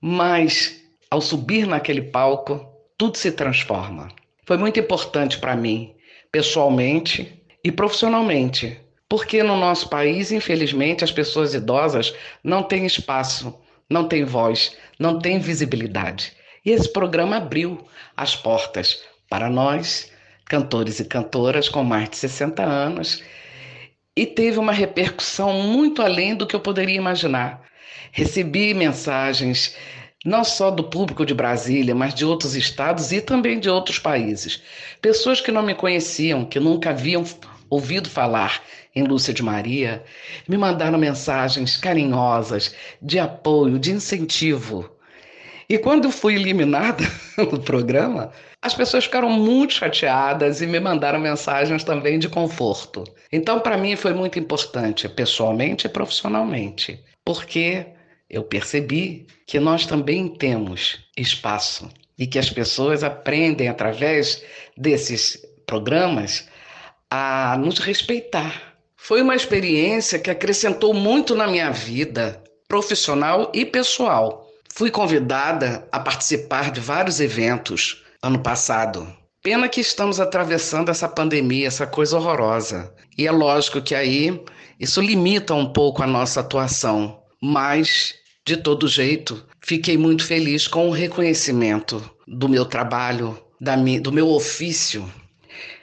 Speaker 6: mas ao subir naquele palco, tudo se transforma. Foi muito importante para mim, pessoalmente e profissionalmente, porque no nosso país, infelizmente, as pessoas idosas não têm espaço, não têm voz, não têm visibilidade. E esse programa abriu as portas para nós, cantores e cantoras com mais de 60 anos, e teve uma repercussão muito além do que eu poderia imaginar. Recebi mensagens não só do público de Brasília, mas de outros estados e também de outros países. Pessoas que não me conheciam, que nunca haviam ouvido falar em Lúcia de Maria, me mandaram mensagens carinhosas, de apoio, de incentivo. E quando eu fui eliminada do programa, as pessoas ficaram muito chateadas e me mandaram mensagens também de conforto. Então, para mim, foi muito importante, pessoalmente e profissionalmente, porque eu percebi que nós também temos espaço e que as pessoas aprendem através desses programas a nos respeitar. Foi uma experiência que acrescentou muito na minha vida profissional e pessoal. Fui convidada a participar de vários eventos ano passado. Pena que estamos atravessando essa pandemia, essa coisa horrorosa. E é lógico que aí isso limita um pouco a nossa atuação, mas de todo jeito, fiquei muito feliz com o reconhecimento do meu trabalho, da do meu ofício.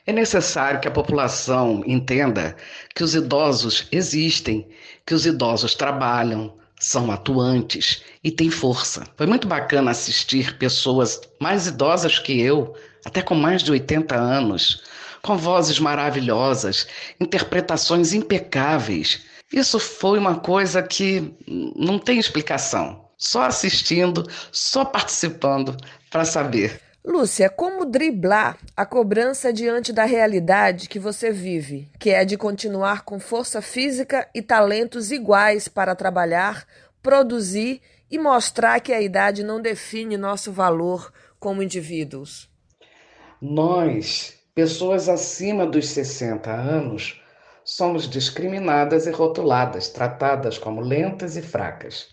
Speaker 6: É necessário que a população entenda que os idosos existem, que os idosos trabalham, são atuantes e têm força. Foi muito bacana assistir pessoas mais idosas que eu, até com mais de 80 anos, com vozes maravilhosas, interpretações impecáveis isso foi uma coisa que não tem explicação. Só assistindo, só participando para saber.
Speaker 1: Lúcia, como driblar a cobrança diante da realidade que você vive, que é de continuar com força física e talentos iguais para trabalhar, produzir e mostrar que a idade não define nosso valor como indivíduos?
Speaker 6: Nós, pessoas acima dos 60 anos, somos discriminadas e rotuladas, tratadas como lentas e fracas.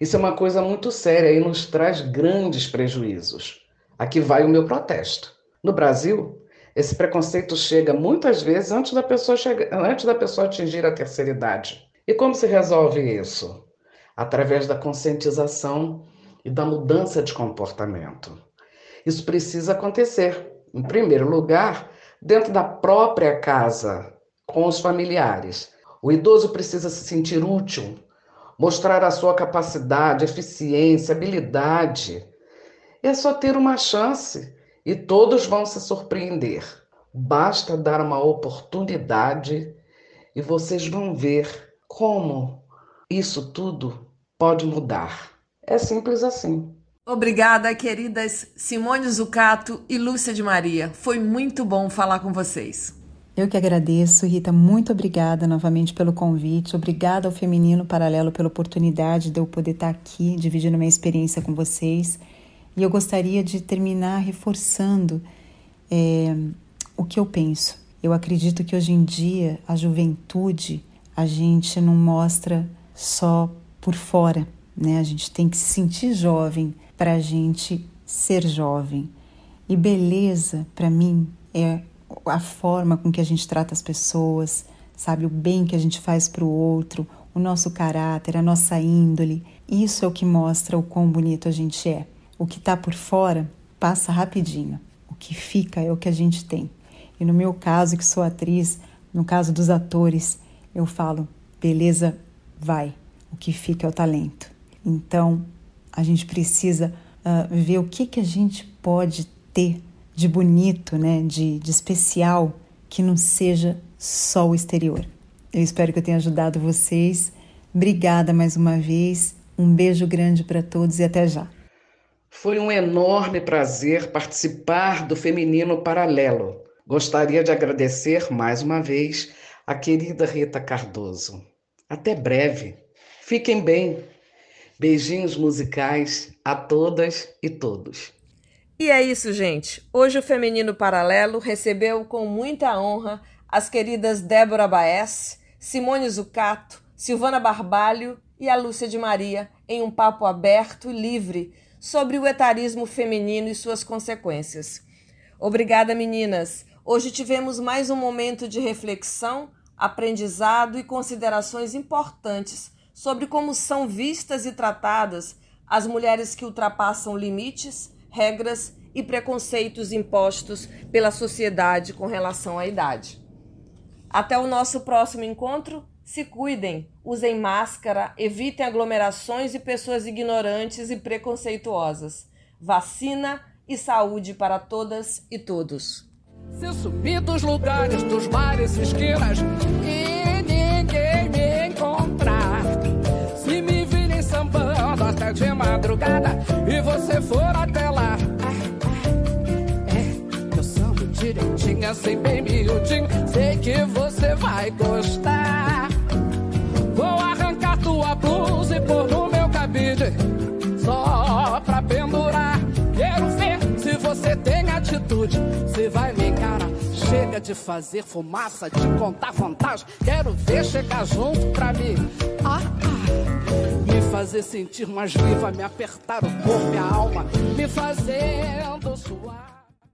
Speaker 6: Isso é uma coisa muito séria e nos traz grandes prejuízos. Aqui vai o meu protesto. No Brasil, esse preconceito chega muitas vezes antes da pessoa, chegar, antes da pessoa atingir a terceira idade. E como se resolve isso? Através da conscientização e da mudança de comportamento. Isso precisa acontecer, em primeiro lugar, dentro da própria casa, com os familiares. O idoso precisa se sentir útil, mostrar a sua capacidade, eficiência, habilidade. É só ter uma chance e todos vão se surpreender. Basta dar uma oportunidade e vocês vão ver como isso tudo pode mudar. É simples assim.
Speaker 1: Obrigada, queridas Simone Zucato e Lúcia de Maria. Foi muito bom falar com vocês.
Speaker 5: Eu que agradeço, Rita, muito obrigada novamente pelo convite, obrigada ao Feminino Paralelo pela oportunidade de eu poder estar aqui dividindo minha experiência com vocês. E eu gostaria de terminar reforçando é, o que eu penso. Eu acredito que hoje em dia a juventude a gente não mostra só por fora, né? A gente tem que se sentir jovem para a gente ser jovem. E beleza, para mim, é a forma com que a gente trata as pessoas, sabe, o bem que a gente faz para o outro, o nosso caráter, a nossa índole. Isso é o que mostra o quão bonito a gente é. O que está por fora passa rapidinho. O que fica é o que a gente tem. E no meu caso, que sou atriz, no caso dos atores, eu falo: beleza, vai. O que fica é o talento. Então, a gente precisa uh, ver o que, que a gente pode ter de bonito, né, de, de especial, que não seja só o exterior. Eu espero que eu tenha ajudado vocês. Obrigada mais uma vez. Um beijo grande para todos e até já.
Speaker 6: Foi um enorme prazer participar do Feminino Paralelo. Gostaria de agradecer mais uma vez a querida Rita Cardoso. Até breve. Fiquem bem. Beijinhos musicais a todas e todos.
Speaker 1: E é isso, gente. Hoje o Feminino Paralelo recebeu com muita honra as queridas Débora Baez, Simone Zucato, Silvana Barbalho e a Lúcia de Maria em um papo aberto e livre sobre o etarismo feminino e suas consequências. Obrigada, meninas. Hoje tivemos mais um momento de reflexão, aprendizado e considerações importantes sobre como são vistas e tratadas as mulheres que ultrapassam limites regras e preconceitos impostos pela sociedade com relação à idade. Até o nosso próximo encontro. Se cuidem, usem máscara, evitem aglomerações e pessoas ignorantes e preconceituosas. Vacina e saúde para todas e todos.
Speaker 7: Se subir dos lugares, dos esquinas e de madrugada e você for até lá direitinho, assim bem miudinho. Sei que você vai gostar. Vou arrancar tua blusa e pôr no meu cabide. Só pra pendurar. Quero ver se você tem atitude. Se vai me. Chega de fazer fumaça, de contar vantagem. Quero ver chegar junto pra mim. Ah, ah. Me fazer sentir mais viva, me apertar o corpo e a alma. Me fazendo suar.